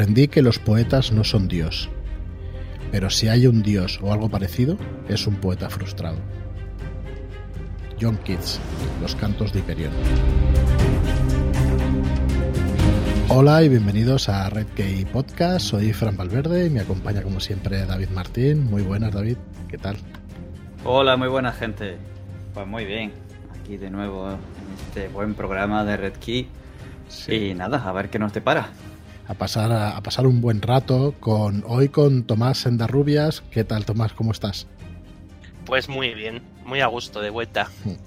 Aprendí que los poetas no son Dios, pero si hay un Dios o algo parecido, es un poeta frustrado. John Keats, Los Cantos de Hiperión. Hola y bienvenidos a Red Key Podcast. Soy Fran Valverde y me acompaña como siempre David Martín. Muy buenas, David. ¿Qué tal? Hola, muy buena gente. Pues muy bien. Aquí de nuevo en este buen programa de Red Key. Y nada, a ver qué nos depara. A pasar, a, pasar un buen rato con hoy con Tomás Sendarrubias. ¿Qué tal, Tomás? ¿Cómo estás? Pues muy bien, muy a gusto de vuelta.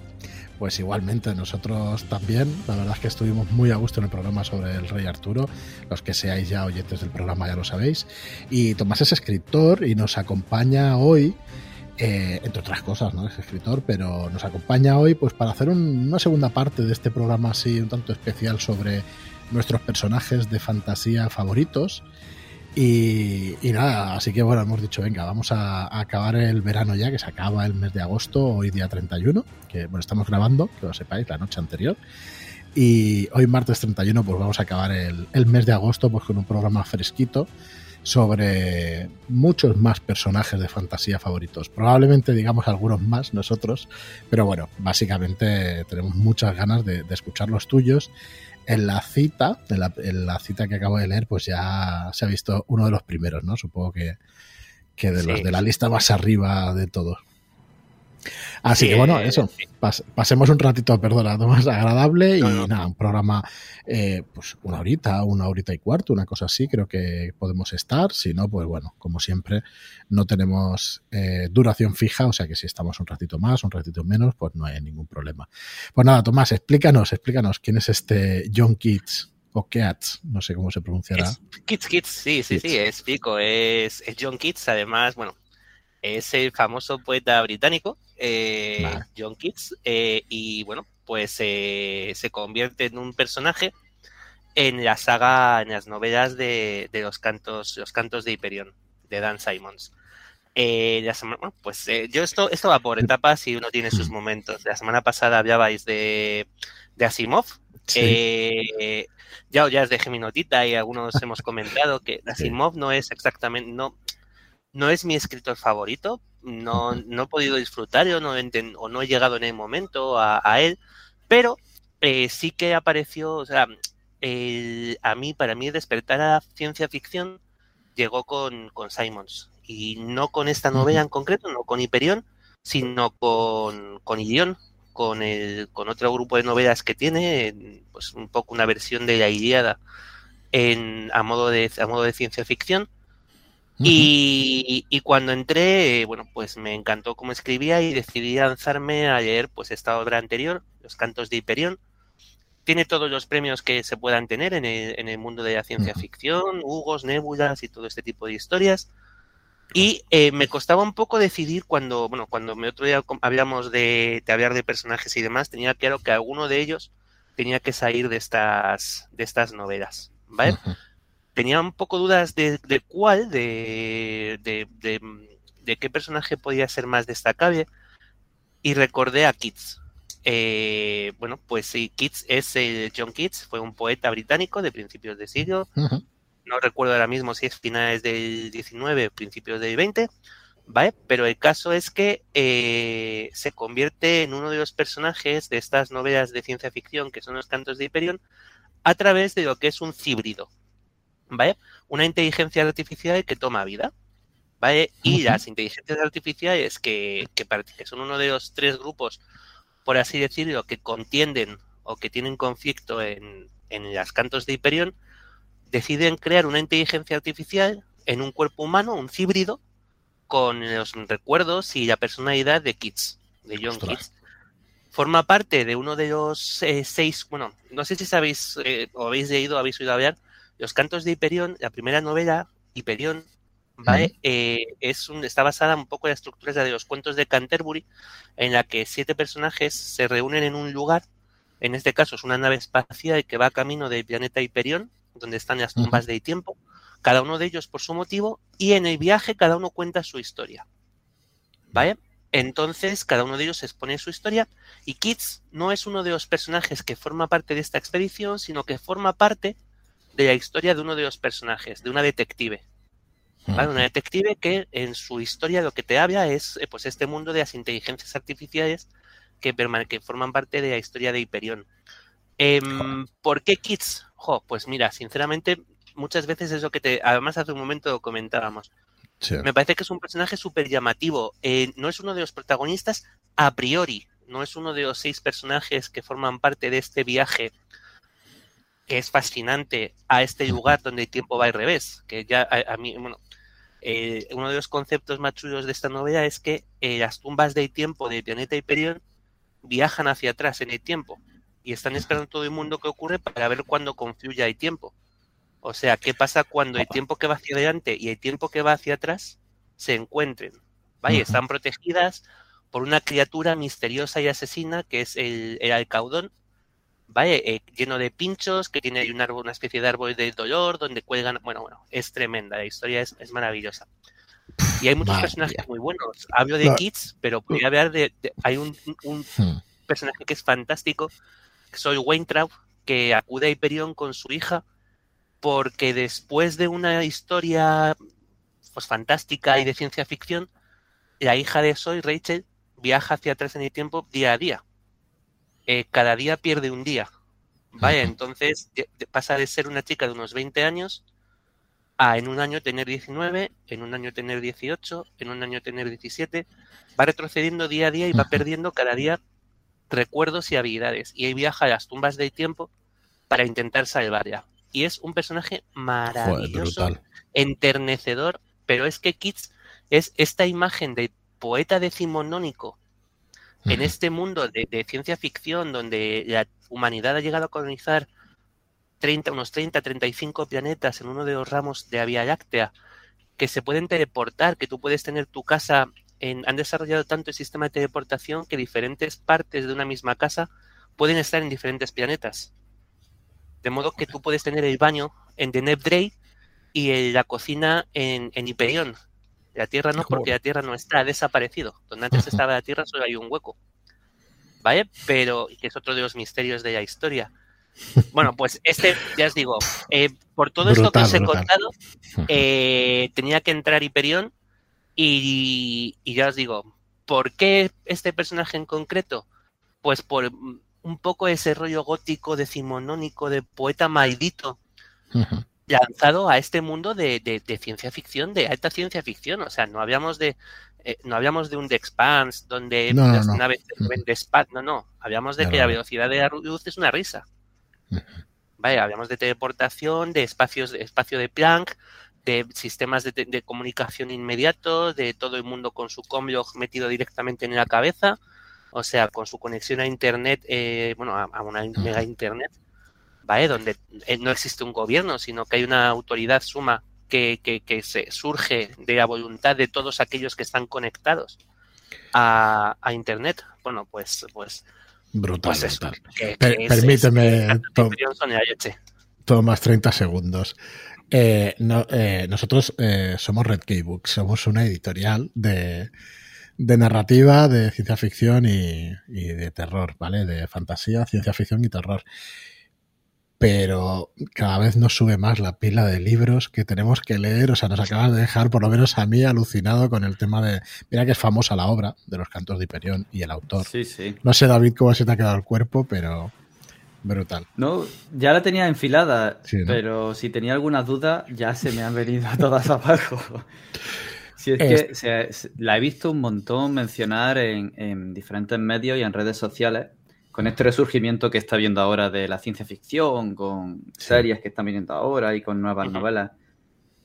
Pues igualmente, nosotros también. La verdad es que estuvimos muy a gusto en el programa sobre el Rey Arturo. Los que seáis ya oyentes del programa ya lo sabéis. Y Tomás es escritor y nos acompaña hoy. Eh, entre otras cosas, ¿no? Es escritor, pero nos acompaña hoy pues para hacer una segunda parte de este programa así un tanto especial sobre nuestros personajes de fantasía favoritos. Y, nada, así que bueno, hemos dicho, venga, vamos a, acabar el verano ya, que se acaba el mes de agosto, hoy día 31, que bueno, estamos grabando, que lo sepáis, la noche anterior. Y hoy martes 31, pues vamos a acabar el, mes de agosto pues con un programa fresquito sobre muchos más personajes de fantasía favoritos. Probablemente digamos algunos más nosotros, pero bueno, básicamente tenemos muchas ganas de escuchar los tuyos en la cita, en la, cita que acabo de leer, pues ya se ha visto uno de los primeros, ¿no? Supongo que, que de los de la lista más arriba de todos. Así que bueno, eso. pasemos un ratito, perdona, más agradable y nada, un programa, eh, pues una horita, una horita y cuarto, una cosa así, creo que podemos estar. Si no, pues bueno, como siempre, no tenemos eh, duración fija, o sea que si estamos un ratito más, un ratito menos, pues no hay ningún problema. Pues nada, Tomás, explícanos, explícanos quién es este John Keats o Keats, no sé cómo se pronunciará. Keats, Keats, sí, sí, sí, explico. Es, es John Keats, además, bueno, es el famoso poeta británico eh, John Keats, eh, y bueno, pues eh, se convierte en un personaje en la saga, en las novelas de, los cantos, los cantos de Hyperion, de Dan Simons. bueno, pues yo esto, esto va por etapas y uno tiene sus mm. momentos. La semana pasada hablabais de, de Asimov. ya, ya os dejé mi notita y algunos hemos comentado que Asimov no es exactamente, no, no es mi escritor favorito, no, no he podido disfrutar o no, o no he llegado en el momento a, él, pero eh, sí que apareció, o sea, a mí, para mí despertar a la ciencia ficción llegó con, con Simons y no con esta novela en concreto, no con Hyperion, sino con, con Idión, con, el, con otro grupo de novelas que tiene, pues un poco una versión de la Iliada en, a, modo de, a modo de ciencia ficción y, cuando entré, bueno, pues me encantó cómo escribía y decidí lanzarme a leer pues esta obra anterior, Los Cantos de Hiperión. Tiene todos los premios que se puedan tener en el, mundo de la ciencia ficción, Hugos, Nébulas y todo este tipo de historias. Y eh, me costaba un poco decidir cuando, bueno, cuando me otro día hablamos de, hablar de personajes y demás, tenía claro que alguno de ellos tenía que salir de estas, de estas novelas, ¿vale? Tenía un poco dudas de, cuál, de, de, qué personaje podía ser más destacable y recordé a Keats. Eh, bueno, pues sí, Keats es el John Keats, fue un poeta británico de principios de siglo. No recuerdo ahora mismo si es finales del 19 o principios del 20, ¿vale? Pero el caso es que eh, se convierte en uno de los personajes de estas novelas de ciencia ficción que son los cantos de Hyperion a través de lo que es un cíbrido, ¿vale? Una inteligencia artificial que toma vida, ¿vale? Y las inteligencias artificiales que, que, son uno de los tres grupos, por así decirlo, que contienden o que tienen conflicto en, en las cantos de Hyperion, deciden crear una inteligencia artificial en un cuerpo humano, un híbrido, con los recuerdos y la personalidad de Keats, de John Keats. Forma parte de uno de los eh, seis, bueno, no sé si sabéis eh, o habéis leído, habéis oído hablar los cantos de Hiperión, la primera novela, Hiperión, ¿vale? Eh, es un, está basada un poco en la estructura de los cuentos de Canterbury, en la que siete personajes se reúnen en un lugar, en este caso es una nave espacial que va camino del planeta Hiperión, donde están las tumbas de tiempo, cada uno de ellos por su motivo, y en el viaje cada uno cuenta su historia. ¿Vale? Entonces, cada uno de ellos expone su historia y Keats no es uno de los personajes que forma parte de esta expedición, sino que forma parte de la historia de uno de los personajes, de una detective. ¿vale? Una detective que en su historia lo que te habla es eh, pues este mundo de las inteligencias artificiales que, que forman parte de la historia de Hyperion. Eh, ¿Por qué Kids? Jo, pues mira, sinceramente, muchas veces es lo que te. Además, hace un momento lo comentábamos. Sí. Me parece que es un personaje súper llamativo. Eh, no es uno de los protagonistas a priori. No es uno de los seis personajes que forman parte de este viaje que es fascinante a este lugar donde el tiempo va al revés. Que ya a, a mí, bueno, eh, uno de los conceptos más chulos de esta novela es que eh, las tumbas del tiempo del planeta Hyperion viajan hacia atrás en el tiempo y están esperando todo el mundo que ocurre para ver cuándo confluya el tiempo. O sea, ¿qué pasa cuando el tiempo que va hacia adelante y el tiempo que va hacia atrás se encuentren? Ujú. están protegidas por una criatura misteriosa y asesina que es el, el alcaudón, ¿vale? Eh, lleno de pinchos, que tiene un árbol, una especie de árbol del dolor, donde cuelgan. Bueno, bueno, es tremenda, la historia es, es maravillosa. Y hay muchos personajes muy buenos. Hablo de No. Kids, pero podría hablar de, de- Hay un, un Hmm. personaje que es fantástico, que soy Weintraub, que acude a Hyperion con su hija, porque después de una historia pues fantástica y de ciencia ficción, la hija de Soy, Rachel, viaja hacia atrás en el tiempo día a día. Eh, cada día pierde un día. Vaya, entonces pasa de ser una chica de unos 20 años a en un año tener 19, en un año tener 18, en un año tener 17. Va retrocediendo día a día y va perdiendo cada día recuerdos y habilidades. Y ahí viaja a las tumbas del tiempo para intentar salvarla. Y es un personaje maravilloso, enternecedor, pero es que Kids es esta imagen de poeta decimonónico en este mundo de, de ciencia ficción donde la humanidad ha llegado a colonizar 30, unos 30, 35 planetas en uno de los ramos de la Vía Láctea que se pueden teleportar, que tú puedes tener tu casa en, han desarrollado tanto el sistema de teleportación que diferentes partes de una misma casa pueden estar en diferentes planetas. De modo que tú puedes tener el baño en The y el- la cocina en, en Hyperion. La Tierra no, porque la Tierra no está, ha desaparecido. Donde antes estaba la Tierra solo hay un hueco. ¿Vale? Pero, que es otro de los misterios de la historia. Bueno, pues este, ya os digo, eh, por todo esto que os he brutal. contado, eh, tenía que entrar Hyperion y, y ya os digo, ¿por qué este personaje en concreto? Pues por un poco ese rollo gótico, decimonónico, de poeta maldito, Ujú. Lanzado a este mundo de, de- de ciencia ficción, de alta ciencia ficción. O sea, no hablamos de eh, no hablamos de un The Expanse donde No, no, las no. naves se mueven despa- no, no, hablamos de No, que no, la no. velocidad de la luz es una risa. Ujú. Vale, hablamos de teleportación, de espacios, de espacio de Planck, de sistemas de, te- de comunicación inmediato, de todo el mundo con su comlog metido directamente en la cabeza, o sea, con su conexión a internet, eh, bueno, a, a una mega internet, ¿vale? Donde eh, no existe un gobierno, sino que hay una autoridad suma que, que, que se surge de la voluntad de todos aquellos que están conectados a, a internet. Bueno, pues, pues, Brutal, pues eso. brutal. que- Per- que es- permíteme, es- Tom. Tomas 30 segundos. Eh, no, eh, nosotros eh, somos Red Key Books, somos una editorial de, de narrativa, de ciencia ficción y, y de terror, ¿vale? De fantasía, ciencia ficción y terror. Pero cada vez nos sube más la pila de libros que tenemos que leer. O sea, nos acabas de dejar, por lo menos a mí, alucinado con el tema de. Mira que es famosa la obra de los cantos de Hiperión y el autor. Sí, sí. No sé, David, cómo se te ha quedado el cuerpo, pero brutal. No, ya la tenía enfilada, Sí, ¿no? pero si tenía algunas dudas, ya se me han venido todas abajo. Si es que se- la he visto un montón mencionar en, en diferentes medios y en redes sociales con este resurgimiento que está viendo ahora de la ciencia ficción, con series que están viniendo ahora y con nuevas novelas.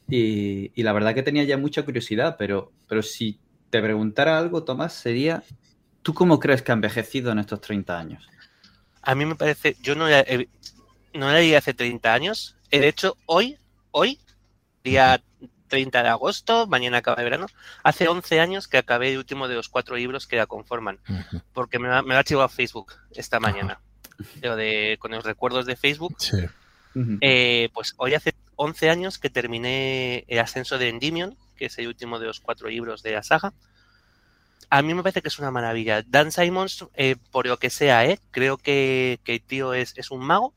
Y, y la verdad que tenía ya mucha curiosidad, pero, pero si te preguntara algo, Tomás, sería, ¿tú cómo crees que ha envejecido en estos 30 años? A mí me parece, yo no la, no la leí hace 30 años. De hecho, hoy, hoy, día 30 de agosto, mañana acaba el verano, hace 11 años que acabé el último de los cuatro libros que la conforman, porque me, lo ha- me lo ha archivado Facebook esta mañana. Lo de, con los recuerdos de Facebook. Sí. Eh, pues hoy hace 11 años que terminé el ascenso de Endymion, que es el último de los cuatro libros de la saga. A mí me parece que es una maravilla. Dan Simons, eh, por lo que sea, ¿eh? creo que, que el tío es, es un mago.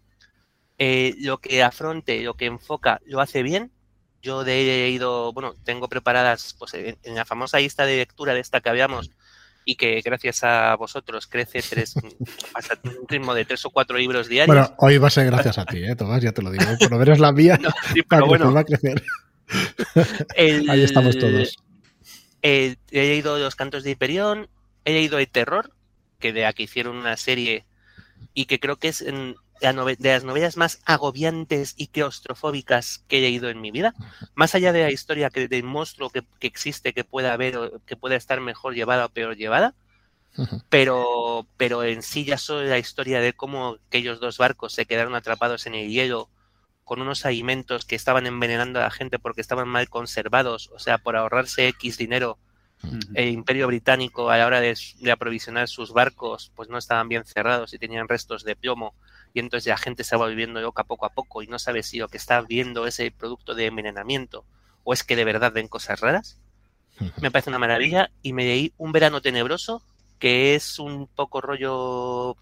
eh, lo que afronte, lo que enfoca, lo hace bien. Yo he ido, bueno, tengo preparadas, pues en, la famosa lista de lectura de esta que habíamos, y que gracias a vosotros crece tres, hasta un ritmo de tres o cuatro libros diarios. Bueno, hoy va a ser gracias a ti, ¿eh, Tomás? Ya te lo digo. Por lo menos la mía pero bueno, va a crecer. Ahí estamos todos. he leído Los Cantos de Hiperión, he leído El Terror, que de aquí hicieron una serie y que creo que es de las novelas más agobiantes y claustrofóbicas que he leído en mi vida. Más allá de la historia que, del monstruo que, existe, que pueda haber, que pueda estar mejor llevada o peor llevada, pero, pero en sí ya solo la historia de cómo aquellos dos barcos se quedaron atrapados en el hielo con unos alimentos que estaban envenenando a la gente porque estaban mal conservados, o sea, por ahorrarse X dinero el imperio británico a la hora de, aprovisionar sus barcos pues no estaban bien cerrados y tenían restos de plomo y entonces la gente se va viviendo loca poco a poco y no sabe si lo que está viendo es el producto de envenenamiento o es que de verdad ven cosas raras. Me parece una maravilla. Y me leí Un verano tenebroso que es un poco rollo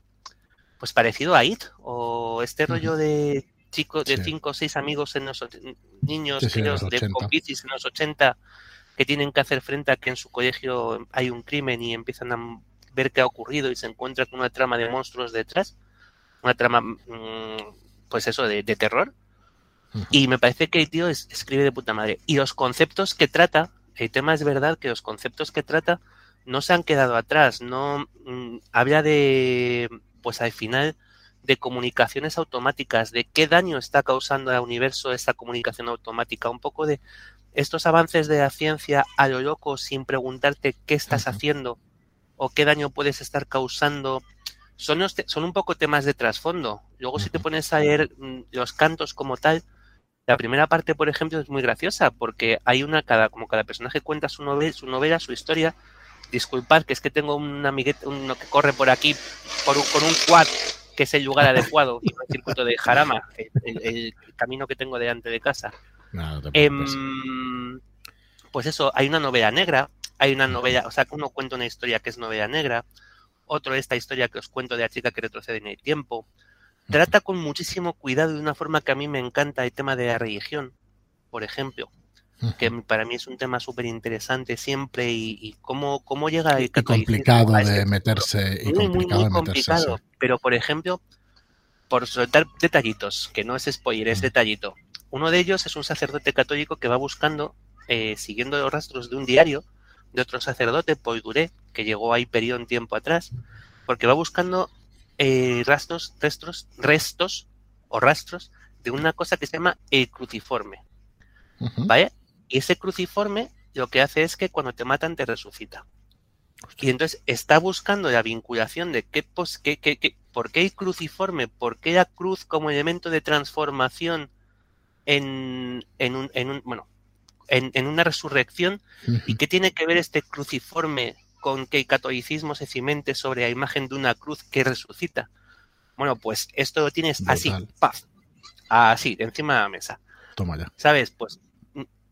pues parecido a It o este rollo de chicos de cinco o seis amigos en los niños de compicis en los 80 que tienen que hacer frente a que en su colegio hay un crimen y empiezan a ver qué ha ocurrido y se encuentran con una trama de monstruos detrás, una trama, mm, pues eso, de, terror. Y me parece que el tío escribe de puta madre. Y los conceptos que trata, el tema es verdad que los conceptos que trata no se han quedado atrás, no mm, habla de, pues al final, de comunicaciones automáticas, de qué daño está causando al universo esa comunicación automática, un poco de estos avances de la ciencia a lo loco sin preguntarte qué estás haciendo o qué daño puedes estar causando, son, son un poco temas de trasfondo. Luego si te pones a leer mm, los cantos como tal, la primera parte, por ejemplo, es muy graciosa porque hay una, cada, como cada personaje cuenta su novela, su, novela, su historia. Disculpad que es que tengo un amiguete, uno que corre por aquí por con un quad que es el lugar adecuado y el circuito de Jarama, el camino que tengo delante de casa. Em, pues eso, hay una novela negra, hay una novela, o sea, uno cuenta una historia que es novela negra, otro esta historia que os cuento de la chica que retrocede en el tiempo. Trata con muchísimo cuidado de una forma que a mí me encanta el tema de la religión, por ejemplo, que para mí es un tema súper interesante siempre y, cómo, cómo llega el y complicado de meterse y muy, complicado muy, complicado pero por ejemplo por soltar detallitos que no es spoiler es detallito. Uno de ellos es un sacerdote católico que va buscando, eh, siguiendo los rastros de un diario de otro sacerdote, Poiduré, que llegó a Hiperión tiempo atrás, porque va buscando eh, rastros, restos, restos o rastros de una cosa que se llama el cruciforme. ¿Vale? Y ese cruciforme lo que hace es que cuando te matan te resucita. Y entonces está buscando la vinculación de qué, pues, qué, qué, qué, por qué el cruciforme, por qué la cruz como elemento de transformación en, en, un, en un, bueno, en, en, una resurrección y qué tiene que ver este cruciforme con que el catolicismo se cimente sobre la imagen de una cruz que resucita. Bueno, pues esto lo tienes así, paz, así, encima de la mesa. Toma ya. ¿Sabes? Pues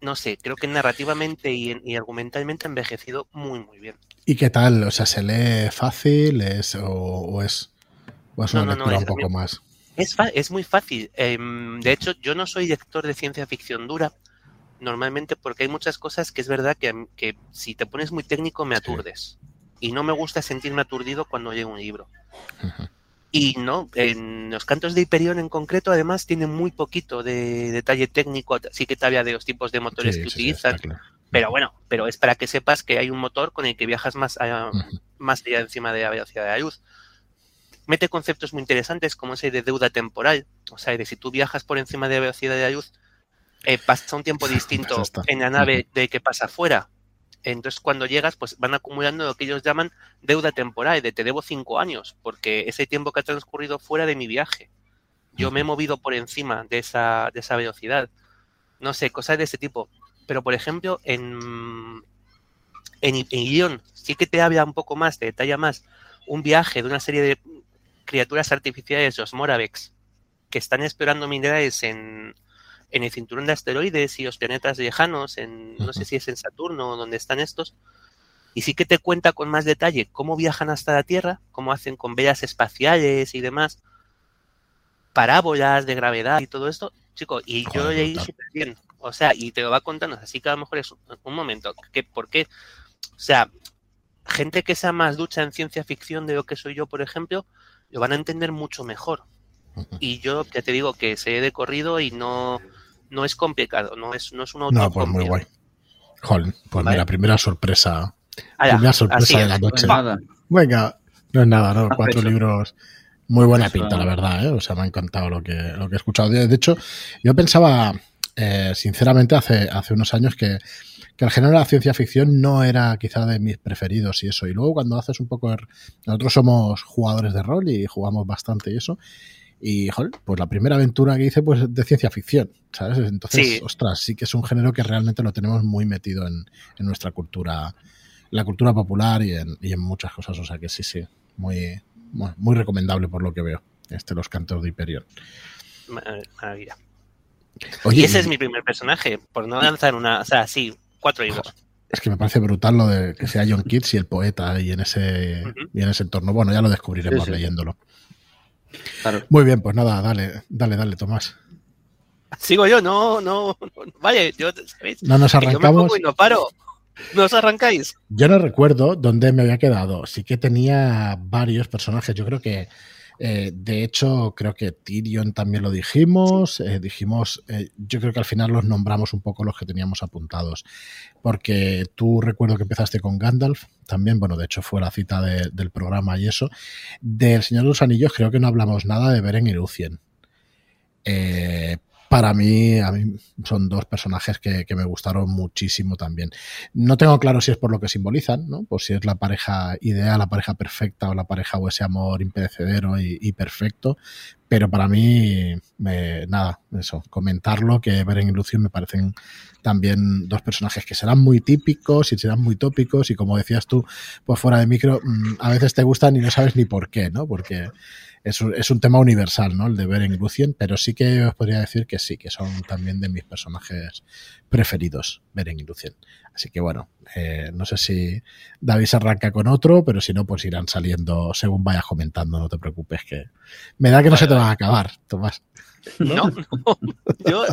no sé, creo que narrativamente y, y, argumentalmente ha envejecido muy, muy bien. ¿Y qué tal? O sea, ¿se lee fácil es, o, es, o es una lectura un poco más? Es, es muy fácil. Em, de hecho, yo no soy lector de ciencia ficción dura, normalmente porque hay muchas cosas que es verdad que, que si te pones muy técnico me aturdes. Y no me gusta sentirme aturdido cuando leo un libro. Y no, en los cantos de Hyperion en concreto, además, tiene muy poquito de detalle técnico, sí que todavía de los tipos de motores que utilizan. Pero bueno, pero es para que sepas que hay un motor con el que viajas más, allá, más allá encima de la velocidad de la luz. Mete conceptos muy interesantes como ese de deuda temporal, o sea, de si tú viajas por encima de la velocidad de la luz, eh, pasa un tiempo distinto en la nave de que pasa afuera. Entonces, cuando llegas, pues van acumulando lo que ellos llaman deuda temporal, de te debo cinco años, porque ese tiempo que ha transcurrido fuera de mi viaje. Yo me he movido por encima de esa, de esa velocidad. No sé, cosas de ese tipo. Pero, por ejemplo, en, en, en sí que te habla un poco más, te detalla más un viaje de una serie de criaturas artificiales, los Moravex, que están explorando minerales en, en el cinturón de asteroides y los planetas lejanos, en, no sé si es en Saturno o donde están estos, y sí que te cuenta con más detalle cómo viajan hasta la Tierra, cómo hacen con velas espaciales y demás, parábolas de gravedad y todo esto, chico, y yo Joder, leí súper bien. O sea, y te lo va contando, así que a lo mejor es un- un momento, que ¿por qué? O sea, gente que sea más ducha en ciencia ficción de lo que soy yo, por ejemplo, lo van a entender mucho mejor. Y yo ya te digo que sé de corrido y no, no es complicado, no es, no es un No, pues muy guay. Joder, pues Vale. mira, primera sorpresa. Primera sorpresa de la noche. nada. Venga, no es nada, ¿no? Cuatro hecho. libros. Muy buena Eso. pinta, la verdad, ¿eh? O sea, me ha encantado lo que, lo que he escuchado. De hecho, yo pensaba, eh, sinceramente, hace, hace unos años que, que el género de la ciencia ficción no era quizá de mis preferidos y eso. Y luego cuando haces un poco... er- Nosotros somos jugadores de rol y jugamos bastante y eso. Y, joder, pues la primera aventura que hice, pues de ciencia ficción, ¿sabes? Entonces, Sí. ostras, sí que es un género que realmente lo tenemos muy metido en, en nuestra cultura, la cultura popular y en, y en muchas cosas. O sea que sí, sí, muy, muy, muy recomendable por lo que veo. Este, Los Cantos de Hyperion. Ma- Maravilla. Oye, y ese es mi primer personaje, por no lanzar una, o sea, sí, cuatro libros. es que me parece brutal lo de que sea John Keats y el poeta y en ese, y en ese entorno. Bueno, ya lo descubriremos Sí, sí. leyéndolo. Claro. Muy bien, pues nada, dale, dale, dale, Tomás. Sigo yo, no, no, no, vale, yo, ¿sabéis? No nos Que yo me arrancamos. pongo y no paro. ¿No os arrancáis? Yo no recuerdo dónde me había quedado. Sí que tenía varios personajes. Yo creo que, eh, de hecho, creo que Tyrion también lo dijimos. eh, dijimos, eh, yo creo que al final los nombramos un poco los que teníamos apuntados. Porque tú recuerdo que empezaste con Gandalf también. Bueno, de hecho fue la cita de- del programa y eso. Del Señor de los Anillos creo que no hablamos nada de Beren y Lucien. Eh, para mí, a mí son dos personajes que, me gustaron muchísimo también. No tengo claro si es por lo que simbolizan, ¿no? Por si es la pareja ideal, la pareja perfecta o la pareja o ese amor imperecedero y, perfecto. Pero para mí, me- nada, eso, comentarlo, que Beren y Lucio me parecen también dos personajes que serán muy típicos y serán muy tópicos y como decías tú, pues fuera de micro, mm, a veces te gustan y no sabes ni por qué, ¿no? Porque es un, es un tema universal, ¿no? El de Beren y Lucien, pero sí que os podría decir que sí, que son también de mis personajes preferidos, Beren y Lucien. Así que bueno, eh, no sé si David se arranca con otro, pero si no, pues irán saliendo según vayas comentando, no te preocupes, que me da que no Vale, se te van a acabar, Tomás. No, no. Yo eh,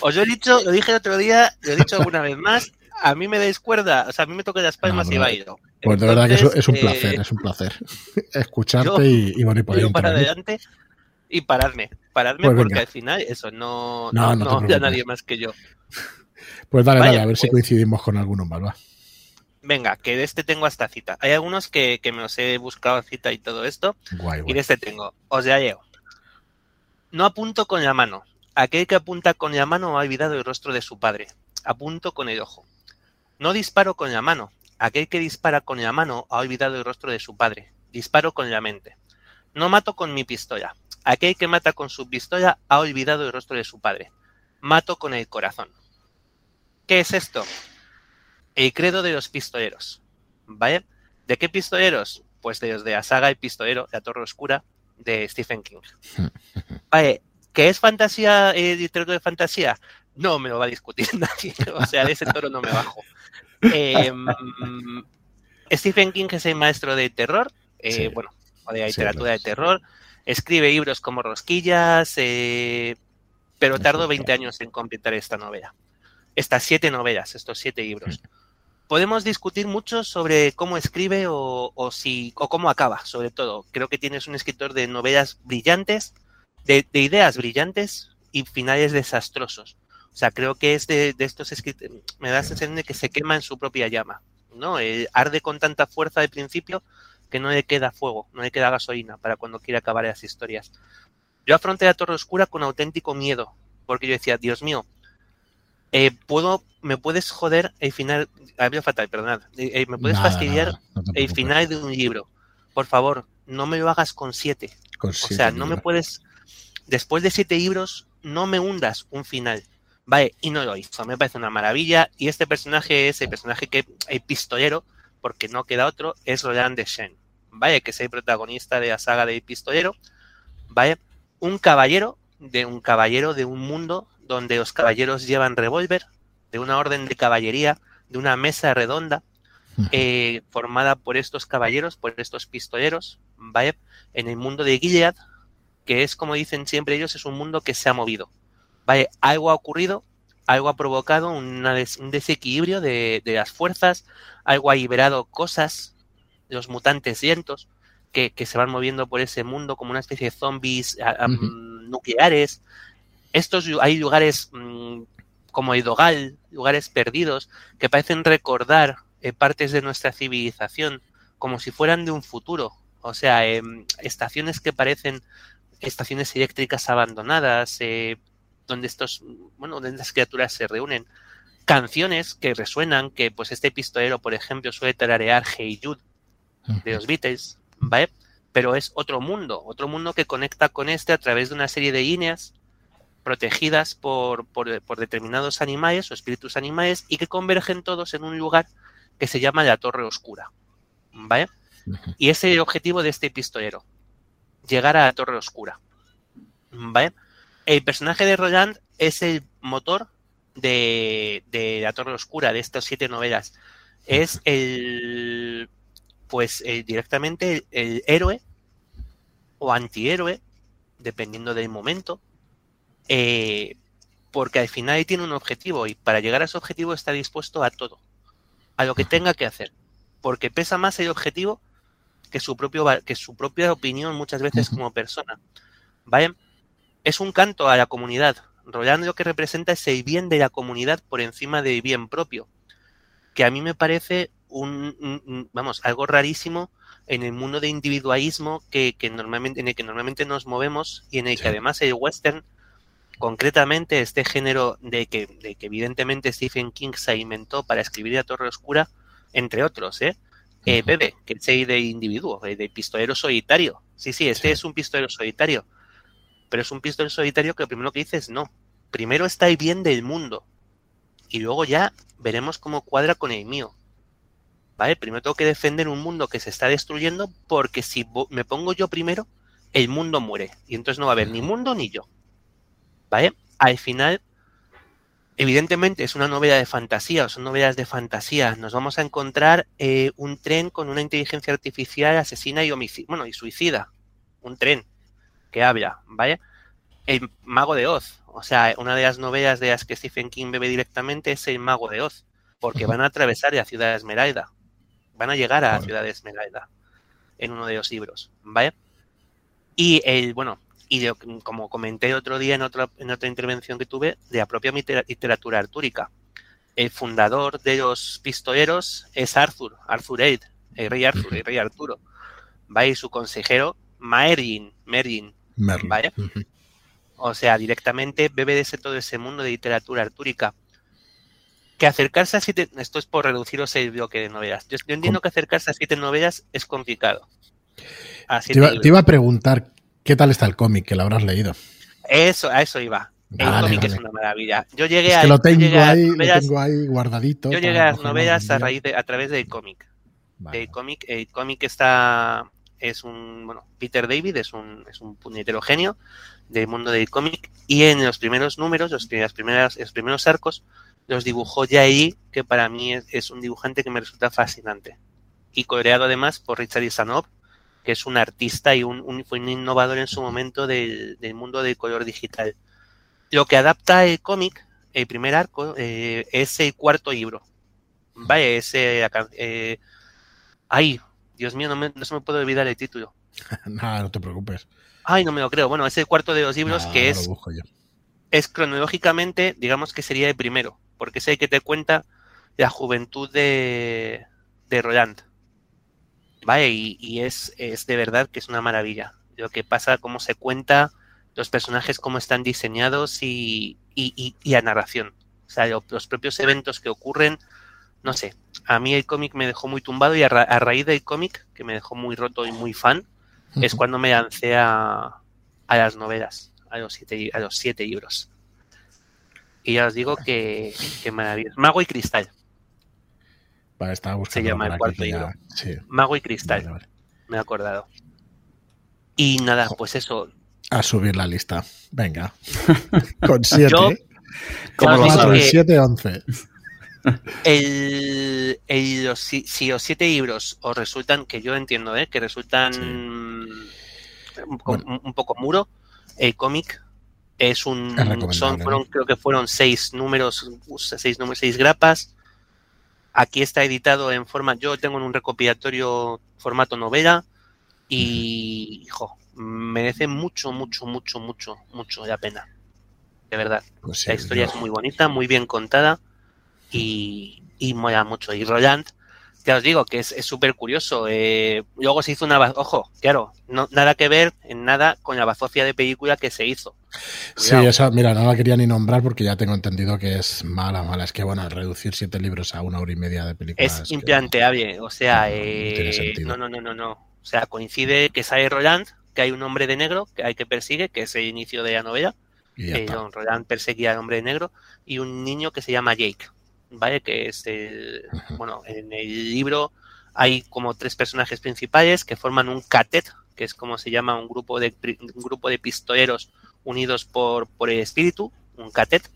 os lo he dicho, lo dije el otro día, lo he dicho alguna vez más. A mí me dais cuerda, o sea, a mí me toca las palmas No, y bailo. Pues de verdad que es, Entonces, es un eh, placer, es un placer escucharte yo- y, y bueno, y poder para adelante y paradme, paradme Pues porque venga. al final eso no, No, no, no no nadie más que yo. Pues dale, Vaya, dale, a ver si pues. coincidimos con alguno más, va. Venga, que de este tengo hasta cita. Hay algunos que, que me los he buscado cita y todo esto, Guay, y guay. de este tengo. Os la leo. No apunto con la mano. Aquel que apunta con la mano ha olvidado el rostro de su padre. Apunto con el ojo. No disparo con la mano. Aquel que dispara con la mano ha olvidado el rostro de su padre. Disparo con la mente. No mato con mi pistola. Aquel que mata con su pistola ha olvidado el rostro de su padre. Mato con el corazón. ¿Qué es esto? El credo de los pistoleros. ¿Vale? ¿De qué pistoleros? Pues de los de la saga El Pistolero, La Torre Oscura, de Stephen King. Vale, ¿qué es fantasía, eh, literatura de fantasía? No me lo va a discutir nadie. O sea, de ese toro no me bajo. Eh, mm, Stephen King es el maestro de terror, eh, Sí. bueno, o de literatura de terror. Escribe libros como Rosquillas, eh, pero tardó es 20 verdad. años en completar esta novela. Estas siete novelas, estos siete libros. Podemos discutir mucho sobre cómo escribe o, o si, o cómo acaba, sobre todo. Creo que tienes un escritor de novelas brillantes, de, de ideas brillantes y finales desastrosos. O sea, creo que es de, de estos escritores, me da la sensación de que se quema en su propia llama, ¿no? Eh, arde con tanta fuerza de principio que no le queda fuego, no le queda gasolina para cuando quiere acabar las historias. Yo afronté la Torre Oscura con auténtico miedo, porque yo decía, Dios mío, eh, puedo, me puedes joder el final, había fatal, perdonad, eh, me puedes Nada, fastidiar nada, no el final de un libro. Por favor, no me lo hagas con siete. Con O sea, no me puedes, después de siete libros, no me hundas un final. Vale, y no lo hizo. Me parece una maravilla. Y este personaje es el personaje que, el pistolero, porque no queda otro, es Roland Deschain. Vale, que es el protagonista de la saga del pistolero. Vale, un caballero, de un caballero de un mundo donde los caballeros llevan revólver, de una orden de caballería, de una mesa redonda, eh, formada por estos caballeros, por estos pistoleros, ¿vale? En el mundo de Gilead, que es, como dicen siempre ellos, es un mundo que se ha movido. ¿Vale? Algo ha ocurrido, algo ha provocado un desequilibrio de, las fuerzas, algo ha liberado cosas, los mutantes vientos, que, se van moviendo por ese mundo como una especie de zombies nucleares. Estos hay lugares mm, como Idogal, lugares perdidos, que parecen recordar eh, partes de nuestra civilización, como si fueran de un futuro. O sea, em, estaciones que parecen estaciones eléctricas abandonadas, eh, donde estos, bueno, donde las criaturas se reúnen. Canciones que resuenan, que pues este pistolero, por ejemplo, suele tararear Hey Jude de los Beatles, ¿vale? Pero es otro mundo, otro mundo que conecta con este a través de una serie de líneas protegidas por, por, por determinados animales o espíritus animales y que convergen todos en un lugar que se llama la Torre Oscura, ¿vale? Y ese es el objetivo de este pistolero, llegar a la Torre Oscura, ¿vale? El personaje de Roland es el motor de, la Torre Oscura, de estas siete novelas. Es el, pues directamente el, héroe o antihéroe, dependiendo del momento, eh, porque al final tiene un objetivo y para llegar a ese objetivo está dispuesto a todo, a lo que tenga que hacer, porque pesa más el objetivo que su, propio, que su propia opinión muchas veces como persona. ¿Vale? Es un canto a la comunidad. Roland lo que representa es el bien de la comunidad por encima del bien propio, que a mí me parece un, vamos, algo rarísimo en el mundo de individualismo que, normalmente, en el que normalmente nos movemos y en el que además el western, concretamente este género de que, de que evidentemente Stephen King se inventó para escribir a Torre Oscura, entre otros, ¿eh? eh Bebe, que es de individuo, de pistolero solitario. Sí, sí, este es un pistolero solitario pero es un pistol solitario que lo primero que dice es no. Primero está el bien del mundo. Y luego ya veremos cómo cuadra con el mío. ¿Vale? Primero tengo que defender un mundo que se está destruyendo porque si me pongo yo primero, el mundo muere. Y entonces no va a haber ni mundo ni yo. ¿Vale? Al final, evidentemente es una novela de fantasía o son novelas de fantasía. Nos vamos a encontrar eh, un tren con una inteligencia artificial asesina y homicida, bueno, y suicida. Un tren que habla, ¿vale? El Mago de Oz, o sea, una de las novelas de las que Stephen King bebe directamente es El Mago de Oz, porque van a atravesar la ciudad de Esmeralda, van a llegar a la ciudad de Esmeralda en uno de los libros, ¿vale? Y el, bueno, y como comenté otro día en otra, en otra intervención que tuve, de la propia literatura artúrica. El fundador de los pistoleros es Arthur, Arthur Aid, el rey Arthur, el rey Arturo. ¿vale? Y su consejero, Merlin. O sea, directamente bebe de ese, todo ese mundo de literatura artúrica. Que acercarse a siete, esto es por reduciros el bloque de novelas. Yo, entiendo que acercarse a siete novelas es complicado. Te iba, a preguntar qué tal está el cómic, que lo habrás leído. Eso, a eso iba. El cómic es una maravilla. Yo llegué a. Que lo tengo, ahí, tengo ahí guardadito. Yo llegué a las novelas a raíz de, a través del cómic. El cómic, el cómic está es un, bueno, Peter David es un, es un puñetero genio del mundo del cómic y en los primeros números, los, primeras, primeros arcos, los dibujó ahí, que para mí es, un dibujante que me resulta fascinante. Y coloreado además por Richard Isanov, que es un artista y un, fue un innovador en su momento del, mundo del color digital. Lo que adapta el cómic, el primer arco, eh, es el cuarto libro. Vaya, ese... Eh, ahí, Dios mío, no, me, no se me puede olvidar el título. Nada, no te preocupes. Ay, no me lo creo. Bueno, es el cuarto de los libros que es, es cronológicamente, digamos que sería el primero, porque es el que te cuenta la juventud de, de Roland. ¿Vale? Y, es, es, de verdad que es una maravilla. Lo que pasa, cómo se cuenta, los personajes, cómo están diseñados y, y, y, la narración. O sea, los propios eventos que ocurren, no sé, a mí el cómic me dejó muy tumbado y a, raíz del cómic, que me dejó muy roto y muy fan, es cuando me lancé a, las novelas, a los, siete, a los siete libros. Y ya os digo que, que maravilloso. Mago y Cristal. Vale, estaba Se llama el cuarto libro. Mago y Cristal. Me he acordado. Y nada, pues eso. A subir la lista. Venga. Con siete. Como los siete, once el, el, si, los siete libros os resultan, que yo entiendo, ¿eh? que resultan un, poco muro. El cómic es un, son, fueron, creo que fueron seis números, seis números, seis grapas. Aquí está editado en forma, yo tengo en un recopilatorio formato novela y, hijo, merece mucho, mucho, mucho, mucho, mucho la pena. De verdad. Pues la historia es muy bonita, muy bien contada y, y mola mucho. Y Roland, ya os digo que es súper curioso. Eh, luego se hizo una. Ojo, claro, no, nada que ver en nada con la bazofia de película que se hizo. Sí, esa, mira, no la quería ni nombrar porque ya tengo entendido que es mala, mala. Es que, bueno, reducir siete libros a una hora y media de película. Es, implanteable, o sea, eh, no, no, no, no, no. O sea, coincide que sale Roland, que hay un hombre de negro que hay que persigue, que es el inicio de la novela. Eh, Roland perseguía al hombre de negro y un niño que se llama Jake. ¿Vale? Que es el, bueno, en el libro hay como tres personajes principales que forman un catet, que es como se llama un grupo de, un grupo de pistoleros unidos por, por el espíritu, un catet,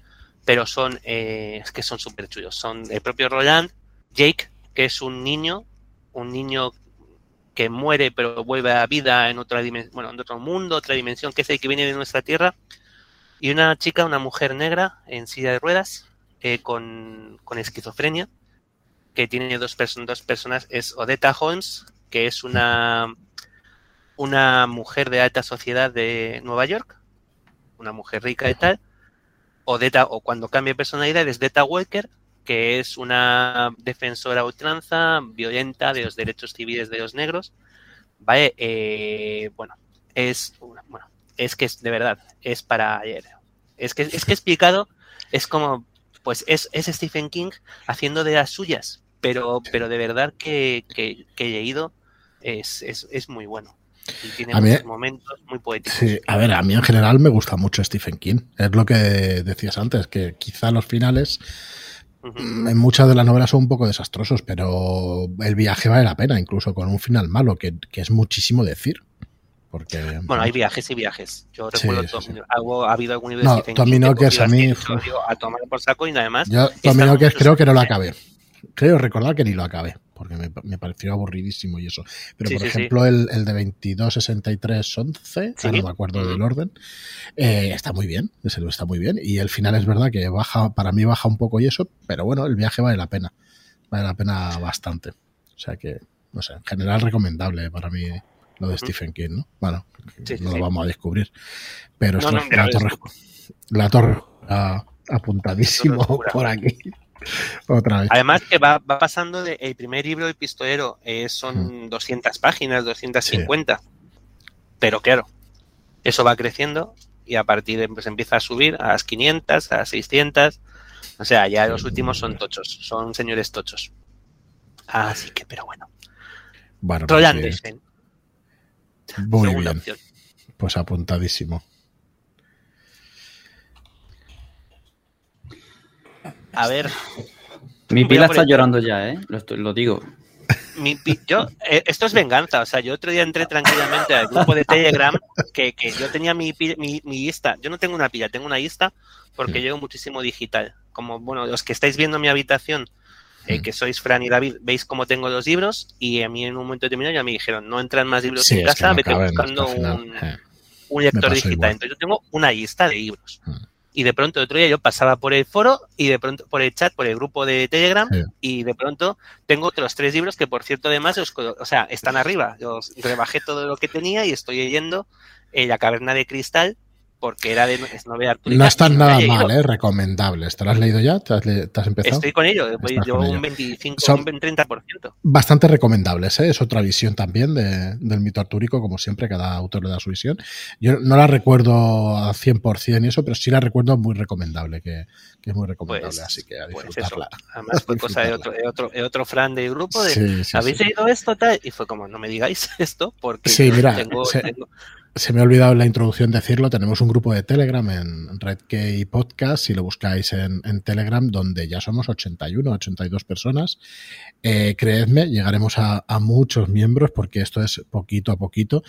pero son, eh, que son súper chullos. Son el propio Roland, Jake, que es un niño, un niño que muere pero vuelve a vida en otra dimensión, bueno, en otro mundo, otra dimensión, que es el que viene de nuestra tierra, y una chica, una mujer negra en silla de ruedas, eh, con, esquizofrenia, que tiene dos, dos personas, es Odetta Holmes, que es una, una mujer de alta sociedad de Nueva York, una mujer rica y tal, Odetta, o cuando cambia personalidad, es Deta Walker, que es una defensora ultranza, violenta de los derechos civiles de los negros. Vale, eh, bueno, es bueno, es que es de verdad, es para ayer. Es que es que explicado, es como pues es, Stephen King haciendo de las suyas, pero, pero de verdad que, que, he leído es, muy bueno. Y tiene muchos momentos muy poéticos. Sí, a ver, a mí en general me gusta mucho Stephen King. Es lo que decías antes, que quizá los finales en muchas de las novelas son un poco desastrosos, pero el viaje vale la pena, incluso con un final malo, que, que es muchísimo decir. Porque, bueno, hay viajes y viajes. Yo recuerdo, ha habido algún libro no, que es a mí. A tomar por saco y nada más. Yo que creo que no lo acabé. Creo recordar que ni lo acabé, porque me, me pareció aburridísimo y eso. Pero, por ejemplo, el, el, de 226311, no me acuerdo del orden, eh, está muy bien, ese está muy bien. Y el final es verdad que baja, para mí baja un poco y eso, pero bueno, el viaje vale la pena. Vale la pena bastante. O sea que, no sé, en general recomendable para mí lo de Stephen King, ¿no? Bueno, no lo vamos a descubrir. Pero esto, la, torre, la torre apuntadísimo por aquí. Otra vez. Además que va, pasando de el primer libro de pistolero eh, son 200 mm. páginas, 250. Pero claro, eso va creciendo y a partir de pues empieza a subir a las 500, a las 600. O sea, ya los últimos son tochos, son señores tochos. Así que, pero bueno. Bueno, pues, muy bien. Pues apuntadísimo. A ver. Mi pila está llorando ya, ¿eh? Lo, digo. yo, eh, esto es venganza. O sea, yo otro día entré tranquilamente al grupo de Telegram que, yo tenía mi, mi, lista. Yo no tengo una pila, tengo una lista porque llevo muchísimo digital. Como, bueno, los que estáis viendo mi habitación eh, que sois Fran y David, veis cómo tengo los libros y a mí en un momento determinado ya me dijeron, no entran más libros en casa, vete buscando un, eh, un, lector digital. Entonces yo tengo una lista de libros. Hmm. Y de pronto el otro día yo pasaba por el foro y de pronto por el chat, por el grupo de Telegram y de pronto tengo otros tres libros que por cierto además, o sea, están arriba. Yo rebajé todo lo que tenía y estoy leyendo eh, La Caverna de Cristal porque era de novela No están nada mal, ¿eh? recomendables. ¿Te lo has leído ya? ¿Te has, empezado? Estoy con ello, llevo un 25, un 30%. Bastante recomendables, ¿eh? es otra visión también del mito artúrico, como siempre, cada autor le da su visión. Yo no la recuerdo al 100% y eso, pero sí la recuerdo muy recomendable, que, es muy recomendable, pues, así que a pues disfrutarla. Además fue cosa de otro, de otro, de otro Fran del grupo, de, ¿habéis leído esto? Tal? Y fue como, no me digáis esto, porque sí, mira, tengo se me ha olvidado en la introducción decirlo, tenemos un grupo de Telegram en Redkey Podcast, si lo buscáis en, Telegram, donde ya somos 81, 82 personas. Eh, creedme, llegaremos a, muchos miembros porque esto es poquito a poquito